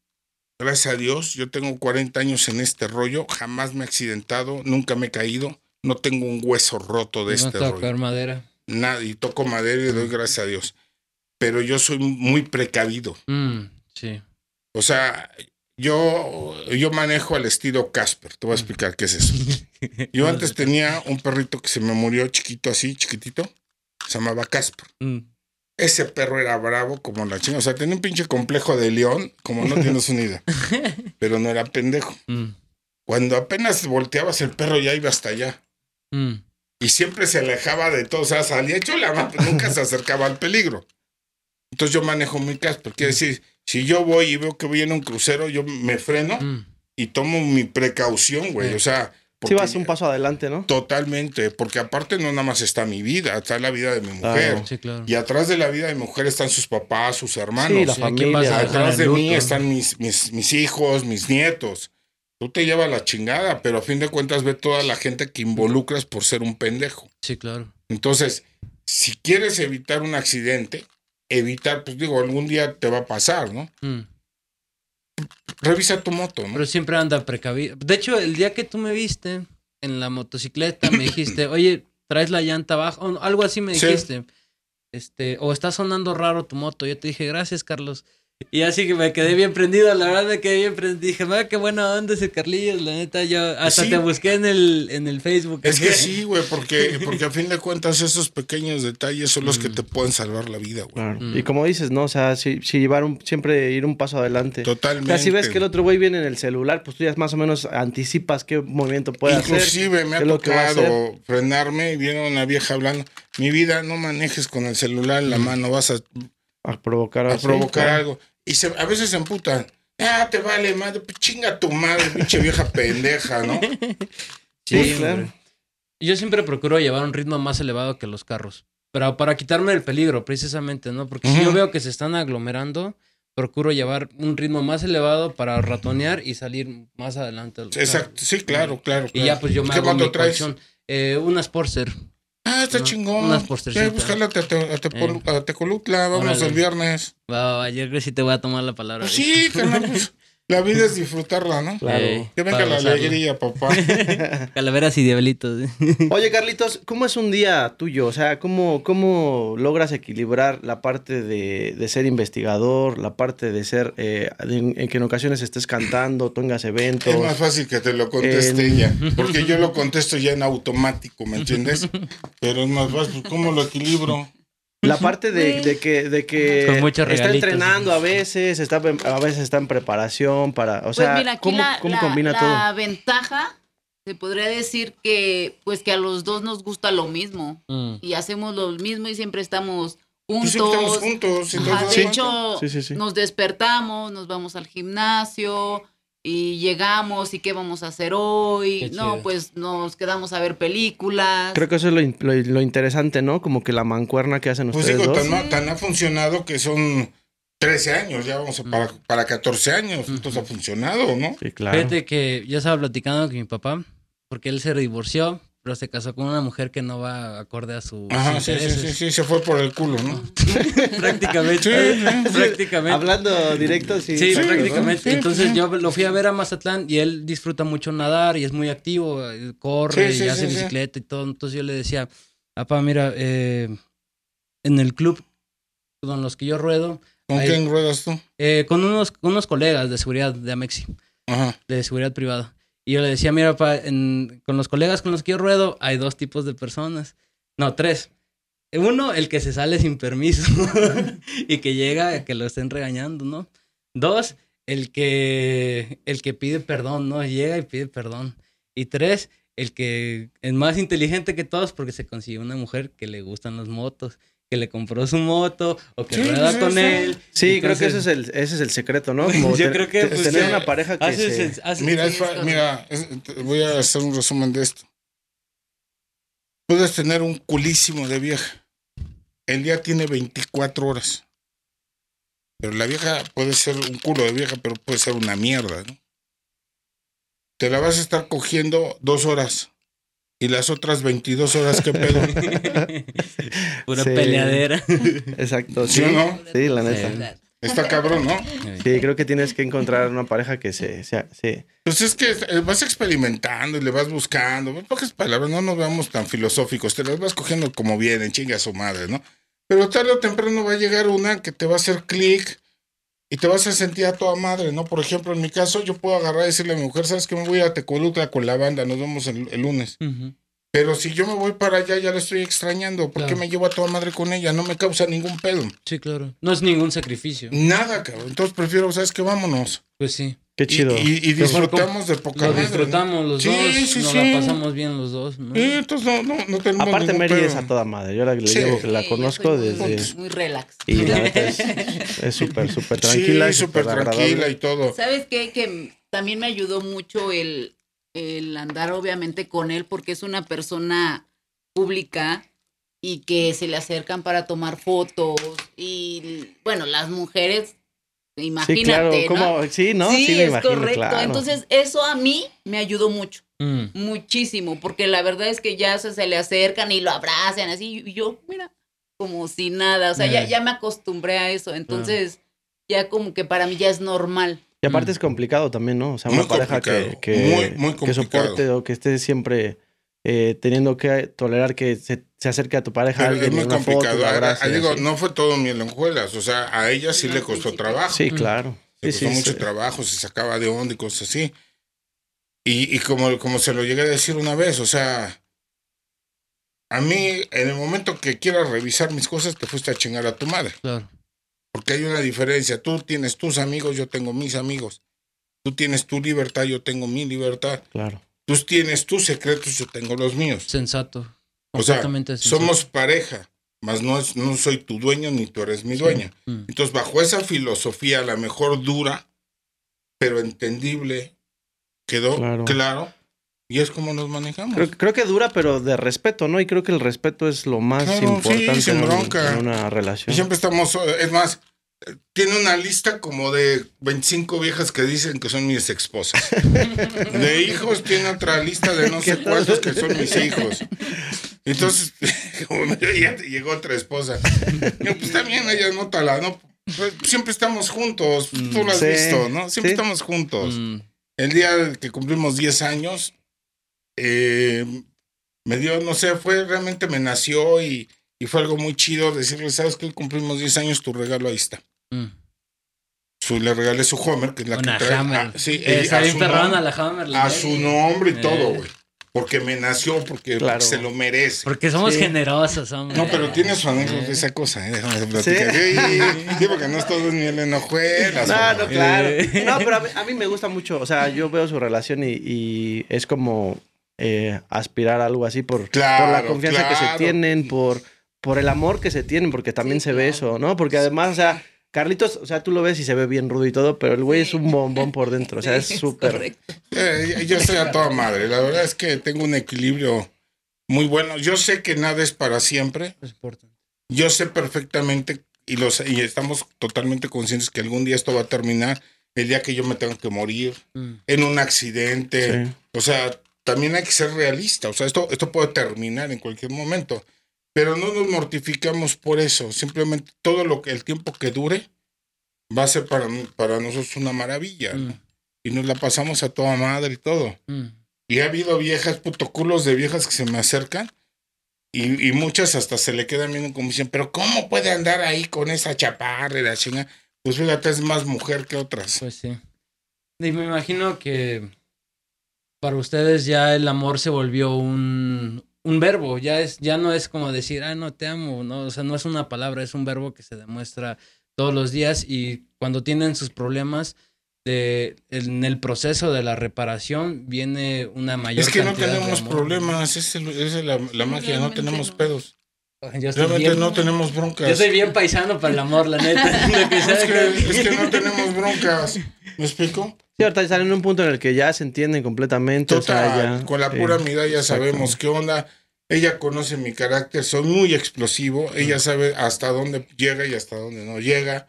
gracias a Dios, yo tengo 40 años en este rollo, jamás me he accidentado, nunca me he caído, no tengo un hueso roto de este rollo. madera. Nada, y toco madera y doy gracias a Dios. Pero yo soy muy precavido. Mm, sí. O sea, yo, yo manejo al estilo Casper. Te voy a explicar qué es eso. [LAUGHS] Yo antes tenía un perrito que se me murió chiquito así, chiquitito. Se llamaba Casper. Mm. Ese perro era bravo como la chinga. O sea, tenía un pinche complejo de león, como no tienes una idea. [LAUGHS] Pero no era pendejo. Mm. Cuando apenas volteabas el perro ya iba hasta allá. Mm. Y siempre se alejaba de todo. O sea, salía hecho la mano, nunca se acercaba al peligro. Entonces yo manejo mi Casper. Quiere decir, si yo voy y veo que voy en un crucero, yo me freno y tomo mi precaución, güey. O sea, Sí, vas un paso adelante, ¿no? Totalmente, porque aparte no nada más está mi vida, está la vida de mi mujer. sí, claro. Y atrás de la vida de mi mujer están sus papás, sus hermanos. Sí, la familia. Atrás de mí están mis, mis, mis hijos, mis nietos. Tú te llevas la chingada, pero a fin de cuentas ve toda la gente que involucras por ser un pendejo. Sí, claro. Entonces, si quieres evitar un accidente, evitar, pues digo, algún día te va a pasar, ¿no? Mm. Revisa tu moto, ¿no? Pero siempre anda precavido. De hecho, el día que tú me viste en la motocicleta, me dijiste, [CLEARS THROAT] oye, traes la llanta abajo, algo así me dijiste. Este, o está sonando raro tu moto. Yo te dije, gracias, Carlos. Y así que me quedé bien prendido, la verdad me quedé bien prendido. Dije, va, qué buena onda ese Carlillos, la neta, yo hasta te busqué en el, en el Facebook. Es que [LAUGHS] sí, güey, porque, porque a fin de cuentas esos pequeños detalles son los que mm. te pueden salvar la vida, güey. Claro. Y como dices, ¿no? O sea, si, si llevar un, siempre ir un paso adelante. Totalmente. O sea, si ves que el otro güey viene en el celular, pues tú ya más o menos anticipas qué movimiento puede hacer. Inclusive me ha tocado frenarme y viene una vieja hablando, mi vida, no manejes con el celular en la mm. mano, vas a... A provocar, a provocar algo. Y se, a veces se emputan. Ah, te vale madre, pues chinga tu madre, pinche vieja [LAUGHS] pendeja, ¿no? Sí, claro. Yo siempre procuro llevar un ritmo más elevado que los carros. Pero para quitarme el peligro, precisamente, ¿no? Porque si yo veo que se están aglomerando, procuro llevar un ritmo más elevado para ratonear y salir más adelante. Exacto, sí, claro, claro, Y ya pues yo me hago mi traes? Eh, una Sportster. Ah, está chingón. Unas postercitas. buscarla a, a, Tecolutla, vamos el viernes. Va, va, yo creo que sí te voy a tomar la palabra. Pues sí, pues, [LAUGHS] la vida es disfrutarla, ¿no? Claro. que venga la alegría, papá. [LAUGHS] Calaveras y diablitos. [LAUGHS] Oye, Carlitos, ¿cómo es un día tuyo? O sea, ¿cómo, cómo logras equilibrar la parte de, de ser investigador, la parte de ser, eh, en, que en ocasiones estés cantando, tengas eventos? Es más fácil que te lo conteste ella, porque yo lo contesto ya en automático, ¿me entiendes? [LAUGHS] Pero es más fácil, ¿cómo lo equilibro? La parte de, que, de que está entrenando a veces, está, a veces está en preparación para, o pues sea, mira, ¿cómo, la, combina todo? La ventaja, se podría decir que, pues que a los dos nos gusta lo mismo mm. y hacemos lo mismo y siempre estamos juntos. Pues estamos juntos. de hecho, nos despertamos, nos vamos al gimnasio, y llegamos y qué vamos a hacer hoy. No, pues nos quedamos a ver películas. Creo que eso es lo, interesante, ¿no? Como que la mancuerna que hacen pues ustedes digo, Tan, ha funcionado que son 13 años, ya vamos a para, para 14 años. Entonces ha funcionado, ¿no? Sí, claro. Fíjate que yo estaba platicando con mi papá, porque él se divorció pero se casó con una mujer que no va acorde a su Ajá, sí, sí, sí, sí, se fue por el culo, ¿no? [LAUGHS] prácticamente. prácticamente. Hablando directo, sí. Sí, prácticamente. Entonces yo lo fui a ver a Mazatlán y él disfruta mucho nadar y es muy activo, corre y hace bicicleta y todo. Entonces yo le decía, papá, mira, eh, en el club con los que yo ruedo. ¿Con quién ruedas tú? Eh, con unos, unos colegas de seguridad de Amexi. Ajá. De seguridad privada. Y yo le decía, mira, pa, con los colegas con los que yo ruedo, hay dos tipos de personas. No, tres. Uno, el que se sale sin permiso [LAUGHS] y que llega a que lo estén regañando, ¿no? Dos, el que, el que pide perdón, ¿no? Llega y pide perdón. Y tres, el que es más inteligente que todos porque se consiguió una mujer que le gustan las motos que le compró su moto o que rueda con él. Sí, creo que ese es, el, ese es el secreto, ¿no? [LAUGHS] Como yo creo que pues, tener una pareja que se... mira, mira voy a hacer un resumen de esto. Puedes tener un culísimo de vieja. El día tiene 24 horas. Pero la vieja puede ser un culo de vieja, pero puede ser una mierda, ¿no? Te la vas a estar cogiendo dos horas y las otras 22 horas que pedo. [LAUGHS] Pura peleadera. Exacto. Sí, ¿no? sí la neta. Está cabrón, ¿no? Sí, creo que tienes que encontrar una pareja que se, sea, sí. Pues es que eh, vas experimentando y le vas buscando. En pocas palabras, no nos veamos tan filosóficos. Te las vas cogiendo como vienen, chinga su madre, ¿no? Pero tarde o temprano va a llegar una que te va a hacer clic y te vas a sentir a toda madre, ¿no? Por ejemplo, en mi caso, yo puedo agarrar y decirle a mi mujer, ¿sabes que me voy a Tecoluca con la banda? Nos vemos el, lunes. Pero si yo me voy para allá, ya la estoy extrañando. ¿Por qué me llevo a toda madre con ella? No me causa ningún pedo. Sí, claro. No es ningún sacrificio. Nada, cabrón. Entonces prefiero, ¿sabes qué? Vámonos. Pues sí. Qué chido. Y, disfrutamos de poca Lo disfrutamos los dos. Sí, nos la pasamos bien los dos. ¿no? entonces no, no, no tenemos Aparte, Mary es a toda madre. Yo la, llevo, la conozco desde. Muy relax. Y la verdad es súper, súper tranquila. Sí, súper tranquila y todo. ¿Sabes qué? Que también me ayudó mucho el, el andar, obviamente, con él, porque es una persona pública y que se le acercan para tomar fotos y bueno, las mujeres imagínate, sí, claro, ¿no? sí, ¿no? Sí, es correcto. Entonces, eso a mí me ayudó mucho. Mm. Muchísimo, porque la verdad es que ya se, le acercan y lo abrazan así y yo, mira, como si nada, o sea, ya, ya me acostumbré a eso, entonces ya como que para mí ya es normal. Y aparte es complicado también, ¿no? O sea, una pareja que, que, que soporte o que esté siempre eh, teniendo que tolerar que se, se, acerque a tu pareja. es muy complicado. digo, no fue todo miel en o sea, a ella sí le costó trabajo. Sí, claro. Le costó mucho trabajo, se sacaba de onda y cosas así. Y, y como, como se lo llegué a decir una vez, o sea, a mí, en el momento que quieras revisar mis cosas, te fuiste a chingar a tu madre. Claro. Porque hay una diferencia. Tú tienes tus amigos, yo tengo mis amigos. Tú tienes tu libertad, yo tengo mi libertad. Claro. Tú tienes tus secretos, yo tengo los míos. Sensato. O sea, somos pareja, mas no, es, no soy tu dueño ni tú eres mi dueña. Mm. Entonces, bajo esa filosofía, a lo mejor dura, pero entendible, quedó claro. y es como nos manejamos. Creo, que dura, pero de respeto, ¿no? Y creo que el respeto es lo más importante en, en, una relación. Y siempre estamos, es más, tiene una lista como de 25 viejas que dicen que son mis esposas. [LAUGHS] De hijos tiene otra lista de no sé cuántos que son mis hijos. Entonces, [LAUGHS] como ya llegó otra esposa. pues también ella la ¿no? Pues, siempre estamos juntos, tú lo has visto, ¿no? Siempre estamos juntos. Mm. El día que cumplimos 10 años, eh, me dio, no sé, fue, realmente me nació y, y fue algo muy chido decirle, ¿sabes que cumplimos 10 años? Tu regalo ahí está. Mm. Su, le regalé su Homer, que es la que trae. Hammer. sí, eh, a, su nombre, la Hammer, a su nombre y todo, eh. güey. Porque me nació, porque, se lo merece. Porque somos generosos, hombre. No, pero tiene su anécdota de esa cosa, ¿eh? Déjame platicar. [LAUGHS] Sí. porque no es todo ni el enojuelas. No, no, claro. No, pero a mí, me gusta mucho. O sea, yo veo su relación y, es como eh, aspirar a algo así por, por la confianza que se tienen, por, por el amor que se tienen, porque también se ve eso, ¿no? Porque además, o sea Carlitos, o sea, tú lo ves y se ve bien rudo y todo, pero el güey es un bombón por dentro. O sea, es súper. Eh, yo estoy a toda madre. La verdad es que tengo un equilibrio muy bueno. Yo sé que nada es para siempre. Es importante. Yo sé perfectamente y, los, y estamos totalmente conscientes que algún día esto va a terminar. El día que yo me tengo que morir mm. en un accidente. O sea, también hay que ser realista. O sea, esto, esto puede terminar en cualquier momento. Pero no nos mortificamos por eso. Simplemente todo lo que el tiempo que dure va a ser para, para nosotros una maravilla. Mm. Y nos la pasamos a toda madre y todo. Mm. Y ha habido viejas, putoculos de viejas que se me acercan. Y, y, muchas hasta se le quedan viendo como dicen, pero ¿cómo puede andar ahí con esa chaparra y la chinga? Pues fíjate, es más mujer que otras. Pues sí. Y me imagino que para ustedes ya el amor se volvió un, un verbo, ya es, ya no es como decir, ah, no te amo, no, o sea, no es una palabra, es un verbo que se demuestra todos los días y cuando tienen sus problemas de, en el proceso de la reparación viene una mayor Es que no tenemos problemas, es, es la, la, magia, no tenemos pedos. Realmente no tenemos broncas. Yo soy bien paisano para el amor, la neta. [LAUGHS] es, que, no tenemos broncas. ¿Me explico? Sí, ahorita están en un punto en el que ya se entienden completamente. con la pura mirada ya sabemos qué onda. Ella conoce mi carácter, soy muy explosivo. Ella sabe hasta dónde llega y hasta dónde no llega.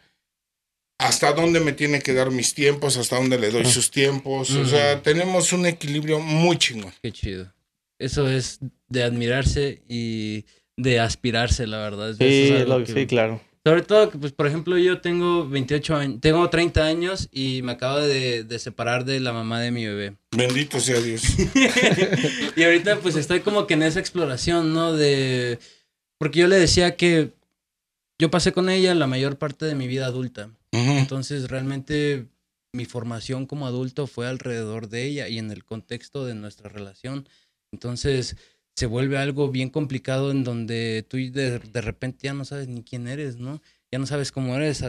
Hasta dónde me tiene que dar mis tiempos, hasta dónde le doy sus tiempos. O sea, tenemos un equilibrio muy chingón. Qué chido. eso es de admirarse y de aspirarse, la verdad. Sí, sí, claro. Sobre todo que, pues, por ejemplo, yo tengo 28 años, tengo 30 años y me acabo de, de separar de la mamá de mi bebé. Bendito sea Dios. [LAUGHS] y ahorita, pues, estoy como que en esa exploración, ¿no? De... Porque yo le decía que yo pasé con ella la mayor parte de mi vida adulta. Entonces, realmente mi formación como adulto fue alrededor de ella y en el contexto de nuestra relación. Entonces, se vuelve algo bien complicado en donde tú de, de repente ya no sabes ni quién eres, ¿no? Ya no sabes cómo eres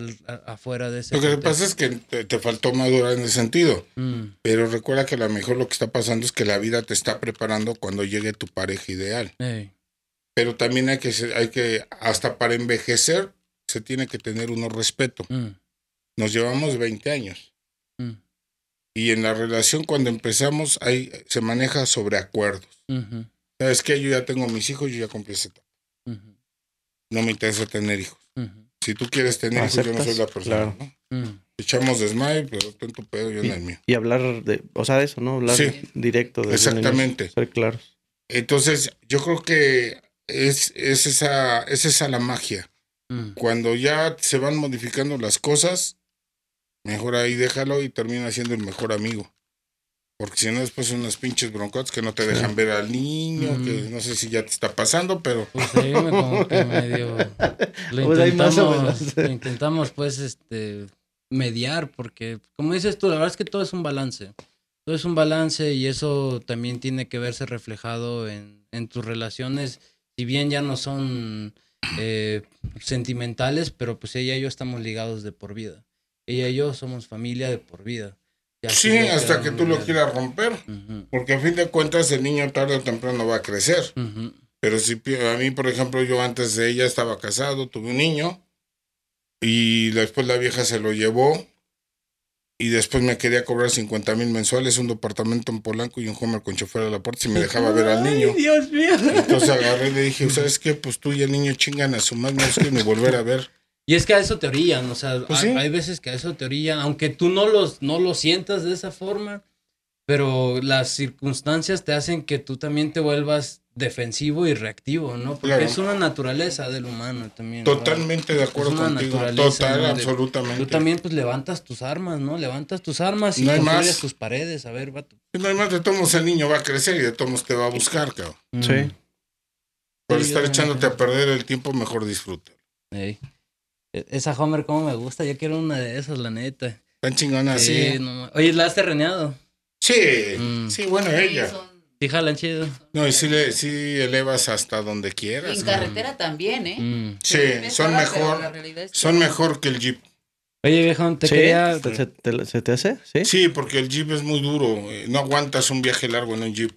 afuera de ese. Lo que pasa es que te, faltó madurar en ese sentido. Mm. Pero recuerda que a lo mejor lo que está pasando es que la vida te está preparando cuando llegue tu pareja ideal. Pero también hay que, hay que, hasta para envejecer, se tiene que tener uno respeto. Mm. Nos llevamos 20 años. Mm. Y en la relación, cuando empezamos, ahí se maneja sobre acuerdos. ¿Sabes qué? Yo ya tengo mis hijos, yo ya cumplí ese etapa. No me interesa tener hijos. Si tú quieres tener hijos, yo no soy la persona. ¿no? Mm. Echamos desmayo, pero tú en tu pedo, yo en el mío. Y hablar de, o sea, de eso, ¿no? Hablar directo de Exactamente. Ser claros. Entonces, yo creo que es, es, esa, es esa la magia. Cuando ya se van modificando las cosas, mejor ahí déjalo y termina siendo el mejor amigo. Porque si no, después son unas pinches broncotas que no te dejan ver al niño, que no sé si ya te está pasando, pero. Pues ahí como que [LAUGHS] medio. Lo pues intentamos, lo intentamos, pues, este, mediar, porque, como dices tú, la verdad es que todo es un balance. Todo es un balance y eso también tiene que verse reflejado en, en tus relaciones, si bien ya no son eh, sentimentales, pero pues ella y yo estamos ligados de por vida. Ella y yo somos familia de por vida. Sí, hasta que tú lo quieras romper. Porque a fin de cuentas el niño tarde o temprano va a crecer. Pero si a mí, por ejemplo, yo antes de ella estaba casado, tuve un niño y después la vieja se lo llevó y después me quería cobrar 50 mil mensuales, un departamento en Polanco y un Homer con chofer a la puerta si me dejaba ver al niño. Dios mío. Entonces agarré y le dije, [LAUGHS] ¿sabes qué? Pues tú y el niño chingan a su madre, no es que me volver a ver. Y es que a eso te orillan, o sea, pues hay, veces que a eso te orillan, aunque tú no, los, no lo sientas de esa forma, pero las circunstancias te hacen que tú también te vuelvas defensivo y reactivo, ¿no? Porque es una naturaleza del humano también. Totalmente de acuerdo contigo. Total, absolutamente. Tú también pues levantas tus armas, ¿no? Levantas tus armas y no construyes tus paredes, a ver, vato. No hay más, de todos el niño va a crecer y de todos te va a buscar, cabrón. Sí. Por estar echándote a perder el tiempo, mejor disfruta. Sí. E, esa Homer, cómo me gusta. Yo quiero una de esas, la neta. Tan chingona, sí. Oye, ¿la has terreneado? Sí, mm. sí, bueno, ella. Sí, jalan chido. No, y sí, le, sí elevas hasta donde quieras. Y en carretera también, ¿eh? Mm. Sí, son mejor. Son mejor que el Jeep. Oye, viejón, te quería. ¿Se, te, hace? ¿Sí? Sí, porque el Jeep es muy duro. Eh, no aguantas un viaje largo en un Jeep.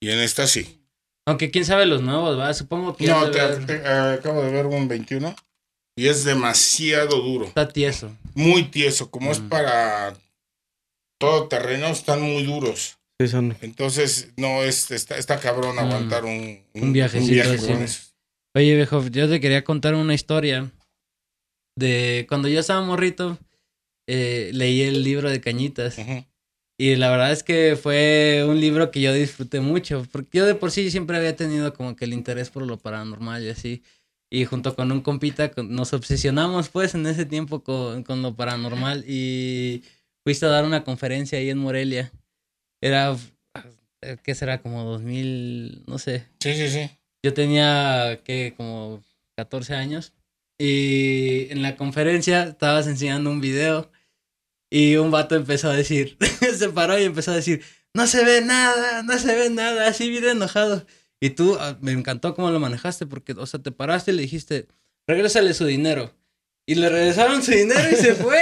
Y en esta sí. Aunque quién sabe los nuevos, ¿va? Supongo que. No, te, acabo de ver un 21 y es demasiado duro. Está tieso. Muy tieso, como es mm. para todo terreno, están muy duros. Sí, son. Entonces, no, es, está, está cabrón mm. aguantar un, un, viaje Oye, viejo, yo te quería contar una historia de cuando yo estaba morrito, eh, leí el libro de Cañitas. Y la verdad es que fue un libro que yo disfruté mucho, porque yo de por sí siempre había tenido como que el interés por lo paranormal y así. Y junto con un compita nos obsesionamos pues en ese tiempo con, con lo paranormal y fuiste a dar una conferencia ahí en Morelia. Era, ¿qué será? Como 2000, no sé. Sí, sí, sí. Yo tenía, ¿qué? Como 14 años. Y en la conferencia estabas enseñando un video y un vato empezó a decir, [LAUGHS] se paró y empezó a decir, no se ve nada, no se ve nada, así bien enojado. Y tú, ah, me encantó cómo lo manejaste, porque, o sea, te paraste y le dijiste, regrésale su dinero. Y le regresaron su dinero y se fue.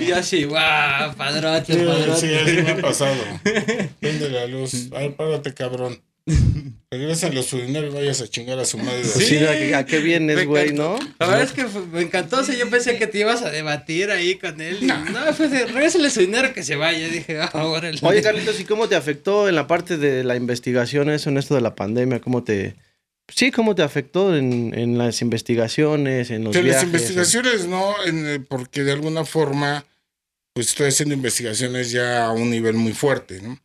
[LAUGHS] Y así, guau, padrote, padrote. Sí, así me ha pasado. [LAUGHS] Prende la luz. Ay, párate, cabrón. Regrésale su dinero y vayas a chingar a su madre. Sí, ¿a, qué vienes, güey, no? La verdad es que me encantó. O sea, yo pensé que te ibas a debatir ahí con él. No, fue de, regrésale su dinero que se vaya. Dije, ah, ahora Oye, Carlitos, ¿y cómo te afectó en la parte de la investigación eso, en esto de la pandemia? ¿Cómo te, Sí, ¿cómo te afectó en, en las investigaciones, en los En las investigaciones no, en, porque de alguna forma, pues estoy haciendo investigaciones ya a un nivel muy fuerte, ¿no?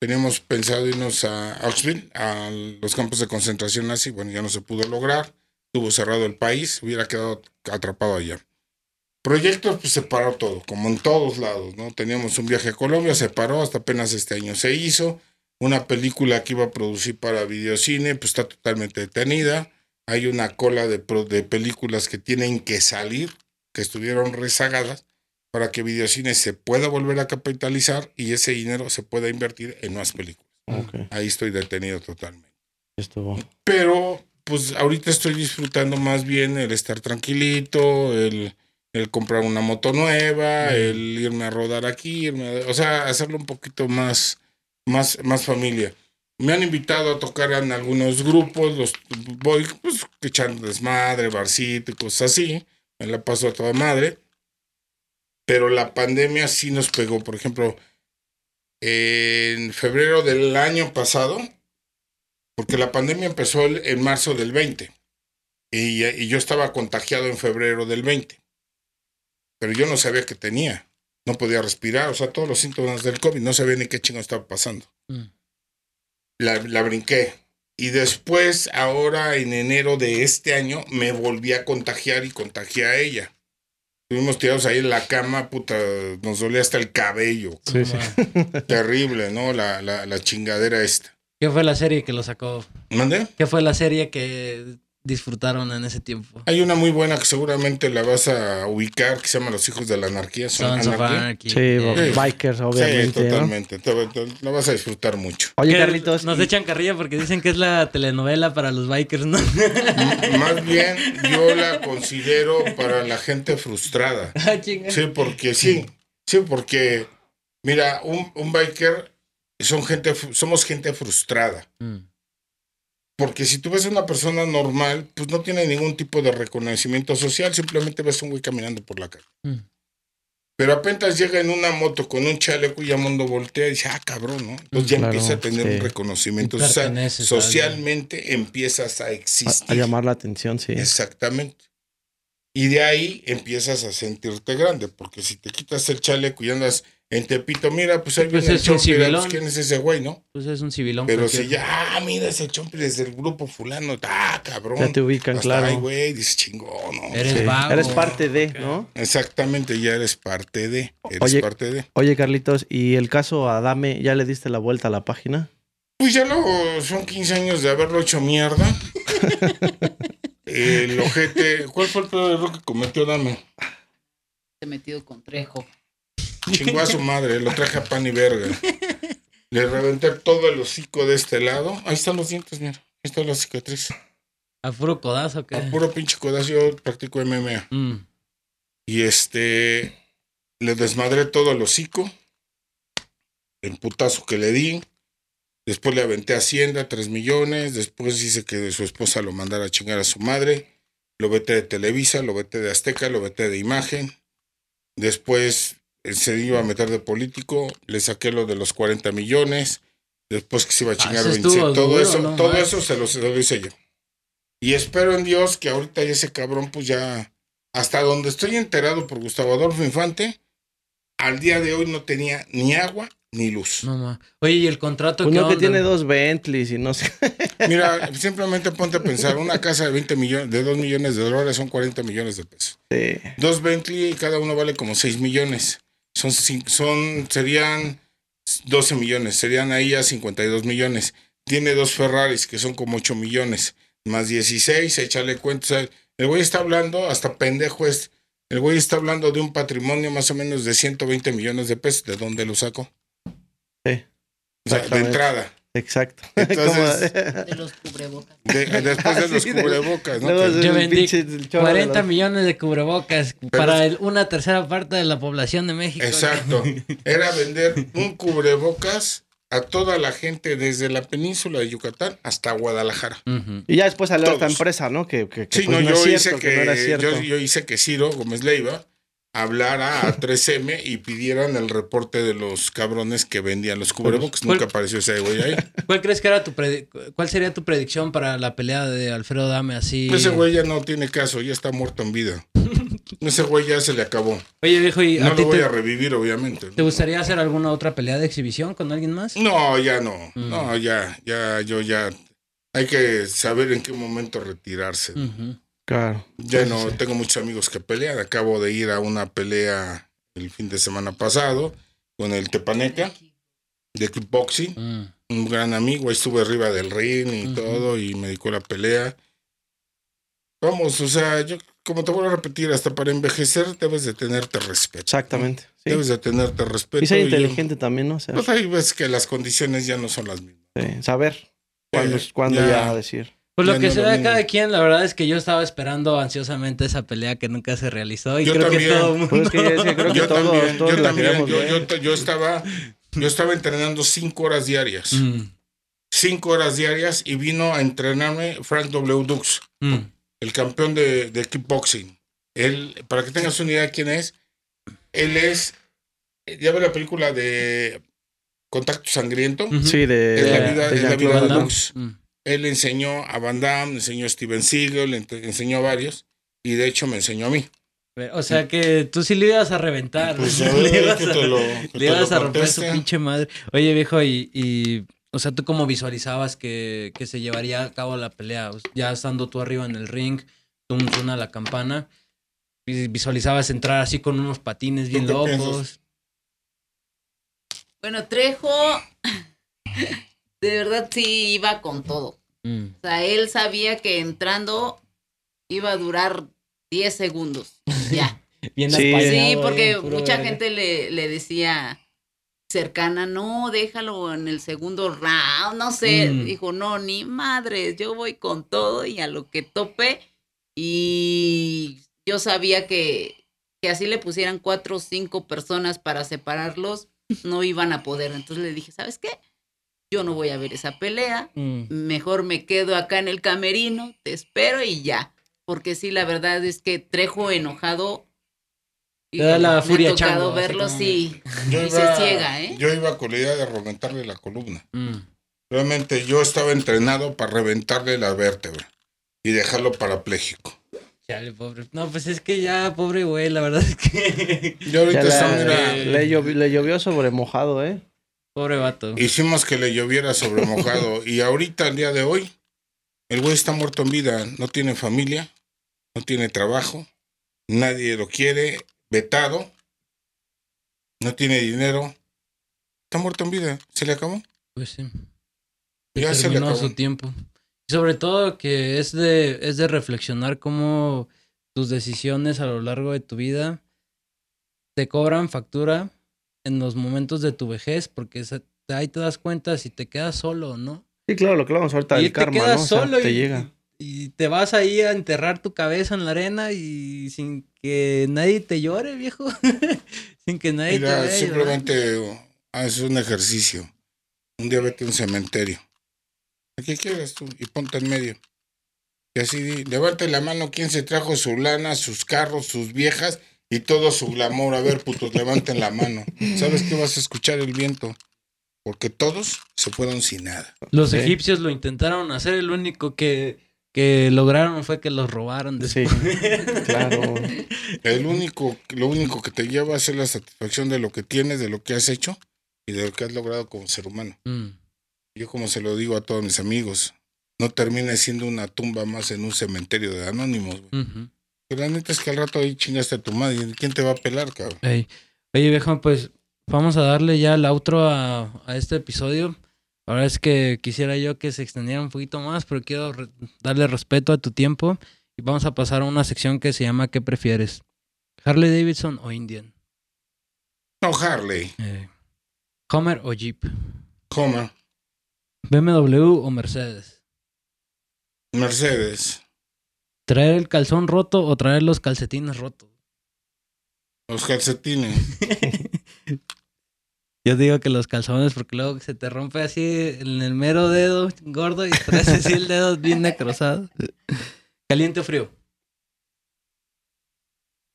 Teníamos pensado irnos a Auschwitz, a los campos de concentración nazi. Bueno, ya no se pudo lograr. Estuvo cerrado el país, hubiera quedado atrapado allá. Proyectos, pues se paró todo, como en todos lados, ¿no? Teníamos un viaje a Colombia, se paró, hasta apenas este año se hizo. Una película que iba a producir para videocine, pues está totalmente detenida. Hay una cola de, de películas que tienen que salir, que estuvieron rezagadas, para que videocine se pueda volver a capitalizar y ese dinero se pueda invertir en más películas. Ahí estoy detenido totalmente. Estuvo. Pero, pues ahorita estoy disfrutando más bien el estar tranquilito, el el comprar una moto nueva, el irme a rodar aquí, irme o sea, hacerlo un poquito más, más, más familia. Me han invitado a tocar en algunos grupos, los voy pues, echando desmadre, barcito y cosas así, me la paso a toda madre. Pero la pandemia sí nos pegó, por ejemplo, en febrero del año pasado, porque la pandemia empezó en marzo del 20 y, y yo estaba contagiado en febrero del 20 pero yo no sabía que tenía. No podía respirar, o sea, todos los síntomas del COVID, no sabía ni qué chingo estaba pasando. Mm. La, la brinqué. Y después, ahora en enero de este año, me volví a contagiar y contagié a ella. Estuvimos tirados ahí en la cama, puta, nos dolía hasta el cabello. Sí, sí. [LAUGHS] Terrible, ¿no? La, la, la chingadera esta. ¿Qué fue la serie que lo sacó? ¿Mande? ¿Qué fue la serie que disfrutaron en ese tiempo. Hay una muy buena que seguramente la vas a ubicar que se llama Los Hijos de la Anarquía. Sons of Anarchy. Sí, bikers, obviamente. Sí, totalmente. La vas a disfrutar mucho. Oye, Carlitos. Nos echan carrilla porque dicen que es la telenovela para los bikers, ¿no? Más bien, yo la considero para la gente frustrada. [LAUGHS] Ah, sí, porque sí. Sí, porque, mira, un, un biker son gente, somos gente frustrada. Mm. Porque si tú ves a una persona normal, pues no tiene ningún tipo de reconocimiento social, simplemente ves a un güey caminando por la calle. Mm. Pero apenas llega en una moto con un chaleco y ya mundo voltea y dice, ah, cabrón, ¿no? Entonces ya empieza a tener un reconocimiento social. Socialmente empiezas a existir. A, llamar la atención, sí. Exactamente. Y de ahí empiezas a sentirte grande, porque si te quitas el chaleco y andas en Tepito, mira, pues ahí pues viene el Chompi, pues, ¿quién es ese güey, no? Pues es un civilón. Pero si ya, ah, mira ese Chompi desde el grupo fulano, ah, cabrón. Ya te ubican, claro. Ay, güey, dices chingón, ¿no? Eres vago. Eres parte de, ¿no? Exactamente, ya eres parte de, eres parte de. Oye, Carlitos, ¿y el caso Adame, ya le diste la vuelta a la página? Pues ya lo, son 15 años de haberlo hecho mierda. [LAUGHS] el ojete, ¿cuál fue el peor error que cometió Adame? Se metido con Trejo. Chingó a su madre, lo traje a pan y verga. Le reventé todo el hocico de este lado. Ahí están los dientes, mira. Ahí está la cicatriz. ¿A puro codazo qué? A puro pinche codazo. Yo practico MMA. Mm. Y este. Le desmadré todo el hocico. El putazo que le di. Después le aventé a Hacienda, 3 millones. Después dice que su esposa lo mandara a chingar a su madre. Lo vete de Televisa, lo vete de Azteca, lo vete de Imagen. Después se iba a meter de político, le saqué lo de los 40 millones, después que se iba a ah, chingar 27, todo eso, todo eso se lo, se lo hice yo. Y espero en Dios que ahorita ese cabrón, pues ya, hasta donde estoy enterado por Gustavo Adolfo Infante, al día de hoy no tenía ni agua ni luz. Oye, ¿y el contrato Uno que tiene dos Bentleys y no sé. [LAUGHS] Mira, simplemente ponte a pensar, una casa de 20 millones, de 2 millones de dólares son 40 millones de pesos. Sí. Dos Bentley y cada uno vale como 6 millones. Son, son, serían 12 millones, serían ahí a 52 millones. Tiene dos Ferraris que son como 8 millones, más 16, échale cuenta. el güey está hablando, hasta pendejo es, el güey está hablando de un patrimonio más o menos de 120 millones de pesos. ¿De dónde lo saco? Sí. de entrada. Exacto. [LAUGHS] Entonces, de los cubrebocas. después de [LAUGHS] los cubrebocas, ¿no? Yo vendí 40 millones de cubrebocas para una tercera parte de la población de México. Exacto. Era vender un cubrebocas a toda la gente desde la península de Yucatán hasta Guadalajara. Y ya después salió esta empresa, ¿no? Que, que, sí, pues no, yo, hice que, yo, yo, hice que Ciro Gómez Leiva hablara a 3M y pidieran el reporte de los cabrones que vendían los cubrebocas. Nunca apareció ese güey ahí. [LAUGHS] ¿Cuál crees que era tu cuál sería tu predicción para la pelea de Alfredo Dame así? Ese güey ya no tiene caso, ya está muerto en vida. [LAUGHS] Ese güey ya se le acabó. Oye, viejo, ¿y no a lo voy te, a revivir, obviamente. te gustaría hacer alguna otra pelea de exhibición con alguien más? No, ya no. Mm. No, ya, ya, yo ya. Hay que saber en qué momento retirarse. Ujú. Claro. Ya no tengo muchos amigos que pelean. Acabo de ir a una pelea el fin de semana pasado con el Tepaneca de kickboxing. Mm. Un gran amigo. Ahí estuve arriba del ring y todo y me dedicó la pelea. Vamos, o sea, yo como te vuelvo a repetir, hasta para envejecer debes de tenerte respeto. Exactamente. Sí. Debes de tenerte respeto. Y ser y inteligente también, ¿no? O sea, pues hay veces que las condiciones ya no son las mismas. sí, saber cuándo, Eh, cuándo ya. ya. decir. Pues lo que se da cada quien, la verdad es que yo estaba esperando ansiosamente esa pelea que nunca se realizó y Yo creo también. que todo el mundo... Pues es que yo que todos, también, todos yo también, queremos yo, ver. yo, yo estaba, yo estaba entrenando cinco horas diarias, Mm, cinco horas diarias y vino a entrenarme Frank W. Dux, mm. el campeón de, de kickboxing. Él, para que tengas una idea de quién es, él es, ya ve la película de Contacto Sangriento. Sí, de, Es la vida- de es la vida de. Dux. Él enseñó a Van Damme, enseñó a Steven Seagal, enseñó a varios y de hecho me enseñó a mí. O sea que tú sí le ibas a reventar. Pues [LAUGHS] le ibas a, lo- le ibas romper su pinche madre. Oye, viejo, y, y, o sea, ¿tú cómo visualizabas que, que se llevaría a cabo la pelea? Ya estando tú arriba en el ring, tú suena la campana, vi- visualizabas entrar así con unos patines bien locos. piensas? Bueno, Trejo, de verdad sí iba con todo. Mm. O sea, él sabía que entrando iba a durar 10 segundos. [LAUGHS] Ya. Bien Sí. eh, porque mucha verga. gente le, le decía cercana, no, déjalo en el segundo round, no sé. Mm. Dijo, no, ni madres, yo voy con todo y a lo que tope. Y yo sabía que, que así le pusieran cuatro o cinco personas para separarlos, no iban a poder. Entonces le dije, ¿sabes qué? Yo no voy a ver esa pelea Mm. mejor me quedo acá en el camerino, te espero y ya. Porque sí, la verdad es que Trejo enojado. Te da la me ha furia tocado chango, verlo, sí. Yo Y se ciega, ¿eh? Yo iba con la idea de reventarle la columna. Mm. Realmente yo estaba entrenado para reventarle la vértebra y dejarlo parapléjico. Chale, pobre. No, pues es que ya, pobre güey, la verdad es que. Yo ahorita está, le, llovió, le llovió sobre mojado, ¿eh? Pobre vato. hicimos que le lloviera sobre mojado. [LAUGHS] y ahorita, al día de hoy, el güey está muerto en vida. No tiene familia, no tiene trabajo, nadie lo quiere, vetado, no tiene dinero. Está muerto en vida, se le acabó. Pues sí. Ya se le acabó. su tiempo. Y sobre todo que es de, es de reflexionar cómo tus decisiones a lo largo de tu vida te cobran factura en los momentos de tu vejez, porque se- ahí te das cuenta si te quedas solo o no. Sí, claro, lo que hablamos ahorita y del te karma, quedas ¿no? O sea, solo te y, llega. y te vas ahí a enterrar tu cabeza en la arena y sin que nadie te llore, viejo. [LAUGHS] sin que nadie te Mira, vea llorar. simplemente haz un ejercicio. Un día vete a un cementerio. ¿A qué quieras tú? Y ponte en medio. Y así, levante la mano quién se trajo su lana, sus carros, sus viejas y todo su glamour. A ver, putos, levanten la mano. ¿Sabes qué vas a escuchar el viento? Porque todos se fueron sin nada. Los Sí. egipcios lo intentaron hacer, el único que, que lograron fue que los robaron Sí, después. [LAUGHS] claro. El único, lo único que te lleva a ser la satisfacción de lo que tienes, de lo que has hecho y de lo que has logrado como ser humano. Mm. Yo como se lo digo a todos mis amigos, no termine siendo una tumba más en un cementerio de anónimos. güey. Ujú. Pero la neta es que al rato ahí chingaste a tu madre. ¿Quién te va a pelar, cabrón? Ey. Oye, viejo, pues vamos a darle ya el outro a, a este episodio. La verdad es que quisiera yo que se extendiera un poquito más, pero quiero re- darle respeto a tu tiempo. Y vamos a pasar a una sección que se llama ¿Qué prefieres? ¿Harley Davidson o Indian? No, Harley, Eh, ¿Homer o Jeep? Homer, ¿BMW o Mercedes? Mercedes, ¿Traer el calzón roto o traer los calcetines rotos? los calcetines. [LAUGHS] Yo digo que los calzones, porque luego se te rompe así en el mero dedo gordo y traes así el dedo bien necrosado. ¿Caliente o frío?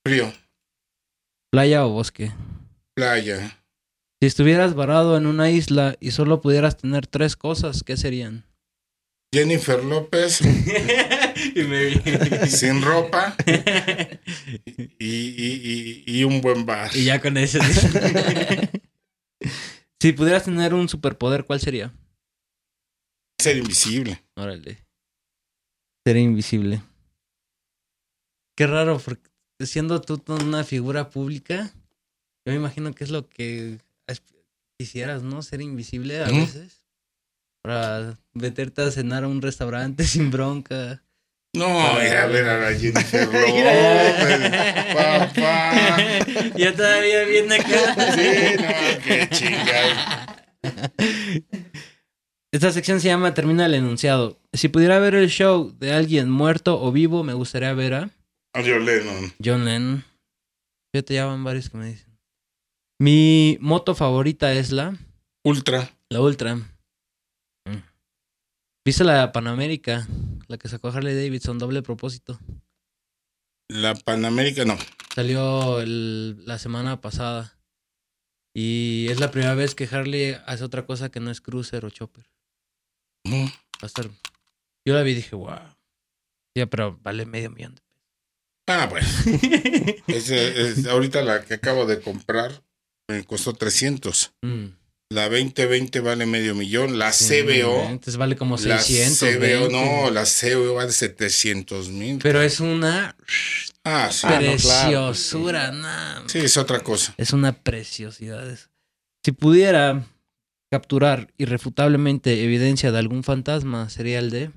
Frío, ¿Playa o bosque? playa, Si estuvieras varado en una isla y solo pudieras tener tres cosas, ¿qué serían? Jennifer López. [LAUGHS] sin ropa. [LAUGHS] Y, un buen bar. Y ya con eso. [LAUGHS] si pudieras tener un superpoder, ¿cuál sería? Ser invisible. Órale. Ser invisible. Qué raro, porque siendo tú una figura pública, yo me imagino que es lo que quisieras, ¿no? Ser invisible a veces. Para meterte a cenar a un restaurante [LAUGHS] sin bronca. No, ir a ver a la Jennifer papá. [LAUGHS] Ya todavía viene acá. Sí, no, qué chingada. Esta sección se llama Termina el enunciado. Si pudiera ver el show de alguien muerto o vivo, me gustaría ver a... A John Lennon. John Lennon. Ya te llaman varios que me dicen. Mi moto favorita es la... Ultra. La Ultra. ¿Viste la Panamérica? La que sacó Harley Davidson, doble propósito. La Panamérica no. Salió la semana pasada. Y es la primera vez que Harley hace otra cosa que no es cruiser o chopper. Va a estar. Yo la vi y dije, wow. Ya, pero vale medio millón de pesos. Ah, pues. [LAUGHS] es, ahorita la que acabo de comprar me costó 300. Mm. La 2020 vale medio millón. La CBO. Entonces vale como 600. La CBO, no, la CBO vale 700 mil. Pero es una. Ah, sí. Preciosura, Sí, es otra cosa. Es una preciosidad. Si pudiera capturar irrefutablemente evidencia de algún fantasma, sería el de.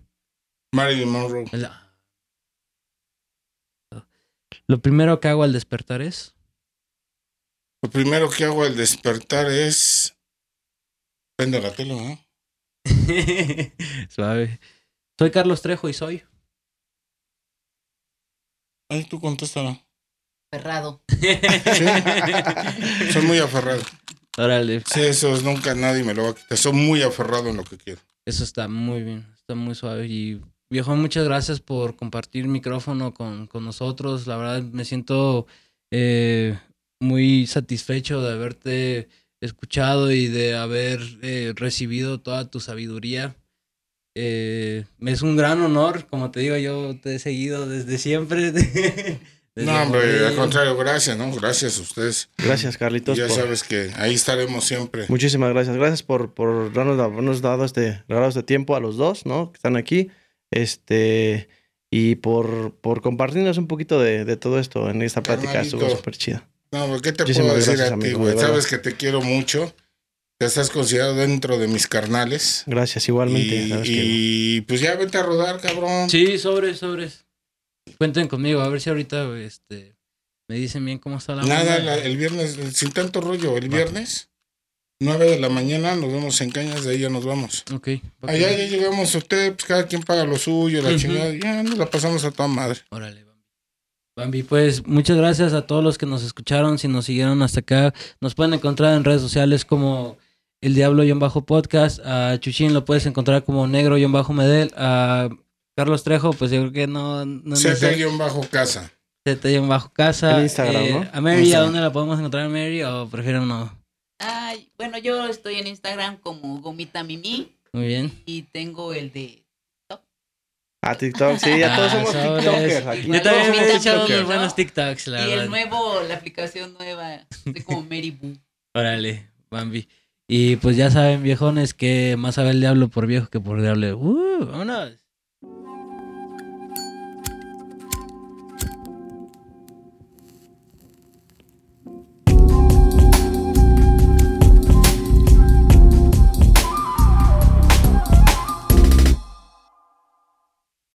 Marilyn Monroe. Lo primero que hago al despertar es. Lo primero que hago al despertar es. Prende la tele, ¿no? [LAUGHS] Suave. Soy Carlos Trejo y soy. Ay, tú contéstala. Aferrado. [LAUGHS] Soy muy aferrado. Órale. Sí, eso nunca nadie me lo va a quitar. Soy muy aferrado en lo que quiero. Eso está muy bien. Está muy suave. Y viejo, muchas gracias por compartir micrófono con, con nosotros. La verdad, me siento eh, muy satisfecho de haberte escuchado y de haber eh, recibido toda tu sabiduría. Eh, es un gran honor, como te digo, yo te he seguido desde siempre. [LAUGHS] no, hombre, al contrario, gracias, ¿no? Gracias a ustedes. Gracias, Carlitos. Ya sabes que ahí estaremos siempre. Muchísimas gracias. Gracias por, por darnos, habernos dado este regalo de tiempo a los dos, ¿no? Que están aquí. Este. Y por, por compartirnos un poquito de, de todo esto en esta plática. Estuvo súper chida. No, ¿qué te puedo decir a ti, güey? Sabes que te quiero mucho. Te estás considerado dentro de mis carnales. Gracias, igualmente. Y, pues ya vete a rodar, cabrón. Sí, sobres, sobres. Cuenten conmigo, a ver si ahorita este, me dicen bien cómo está la Nada, el viernes, sin tanto rollo, el viernes, 9 de la mañana, nos vemos en Cañas, de ahí ya nos vamos. Ok. Allá ya llegamos a usted, pues cada quien paga lo suyo, la chingada, ya nos la pasamos a toda madre. Órale. Bambi, pues muchas gracias a todos los que nos escucharon, si nos siguieron hasta acá. Nos pueden encontrar en redes sociales como El Diablo-Podcast. A Chuchín lo puedes encontrar como Negro-Medel. A Carlos Trejo, pues yo creo que no. no Z-Casa. Z-Casa. En Instagram, eh, ¿no? A Mary, ¿a dónde la podemos encontrar, Mary? ¿O prefieren no? Ay, bueno, yo estoy en Instagram como Gomita Mimi. Muy bien. Y tengo el de a TikTok, sí, ya todos ah, somos TikTokers aquí. Yo también he echado unos buenos TikToks, la y verdad. Y el nuevo, la aplicación nueva, de como Mary Boo. Órale, Bambi. Y pues ya saben, viejones, que más sabe el diablo por viejo que por diablo. ¡Uh! ¡Vámonos!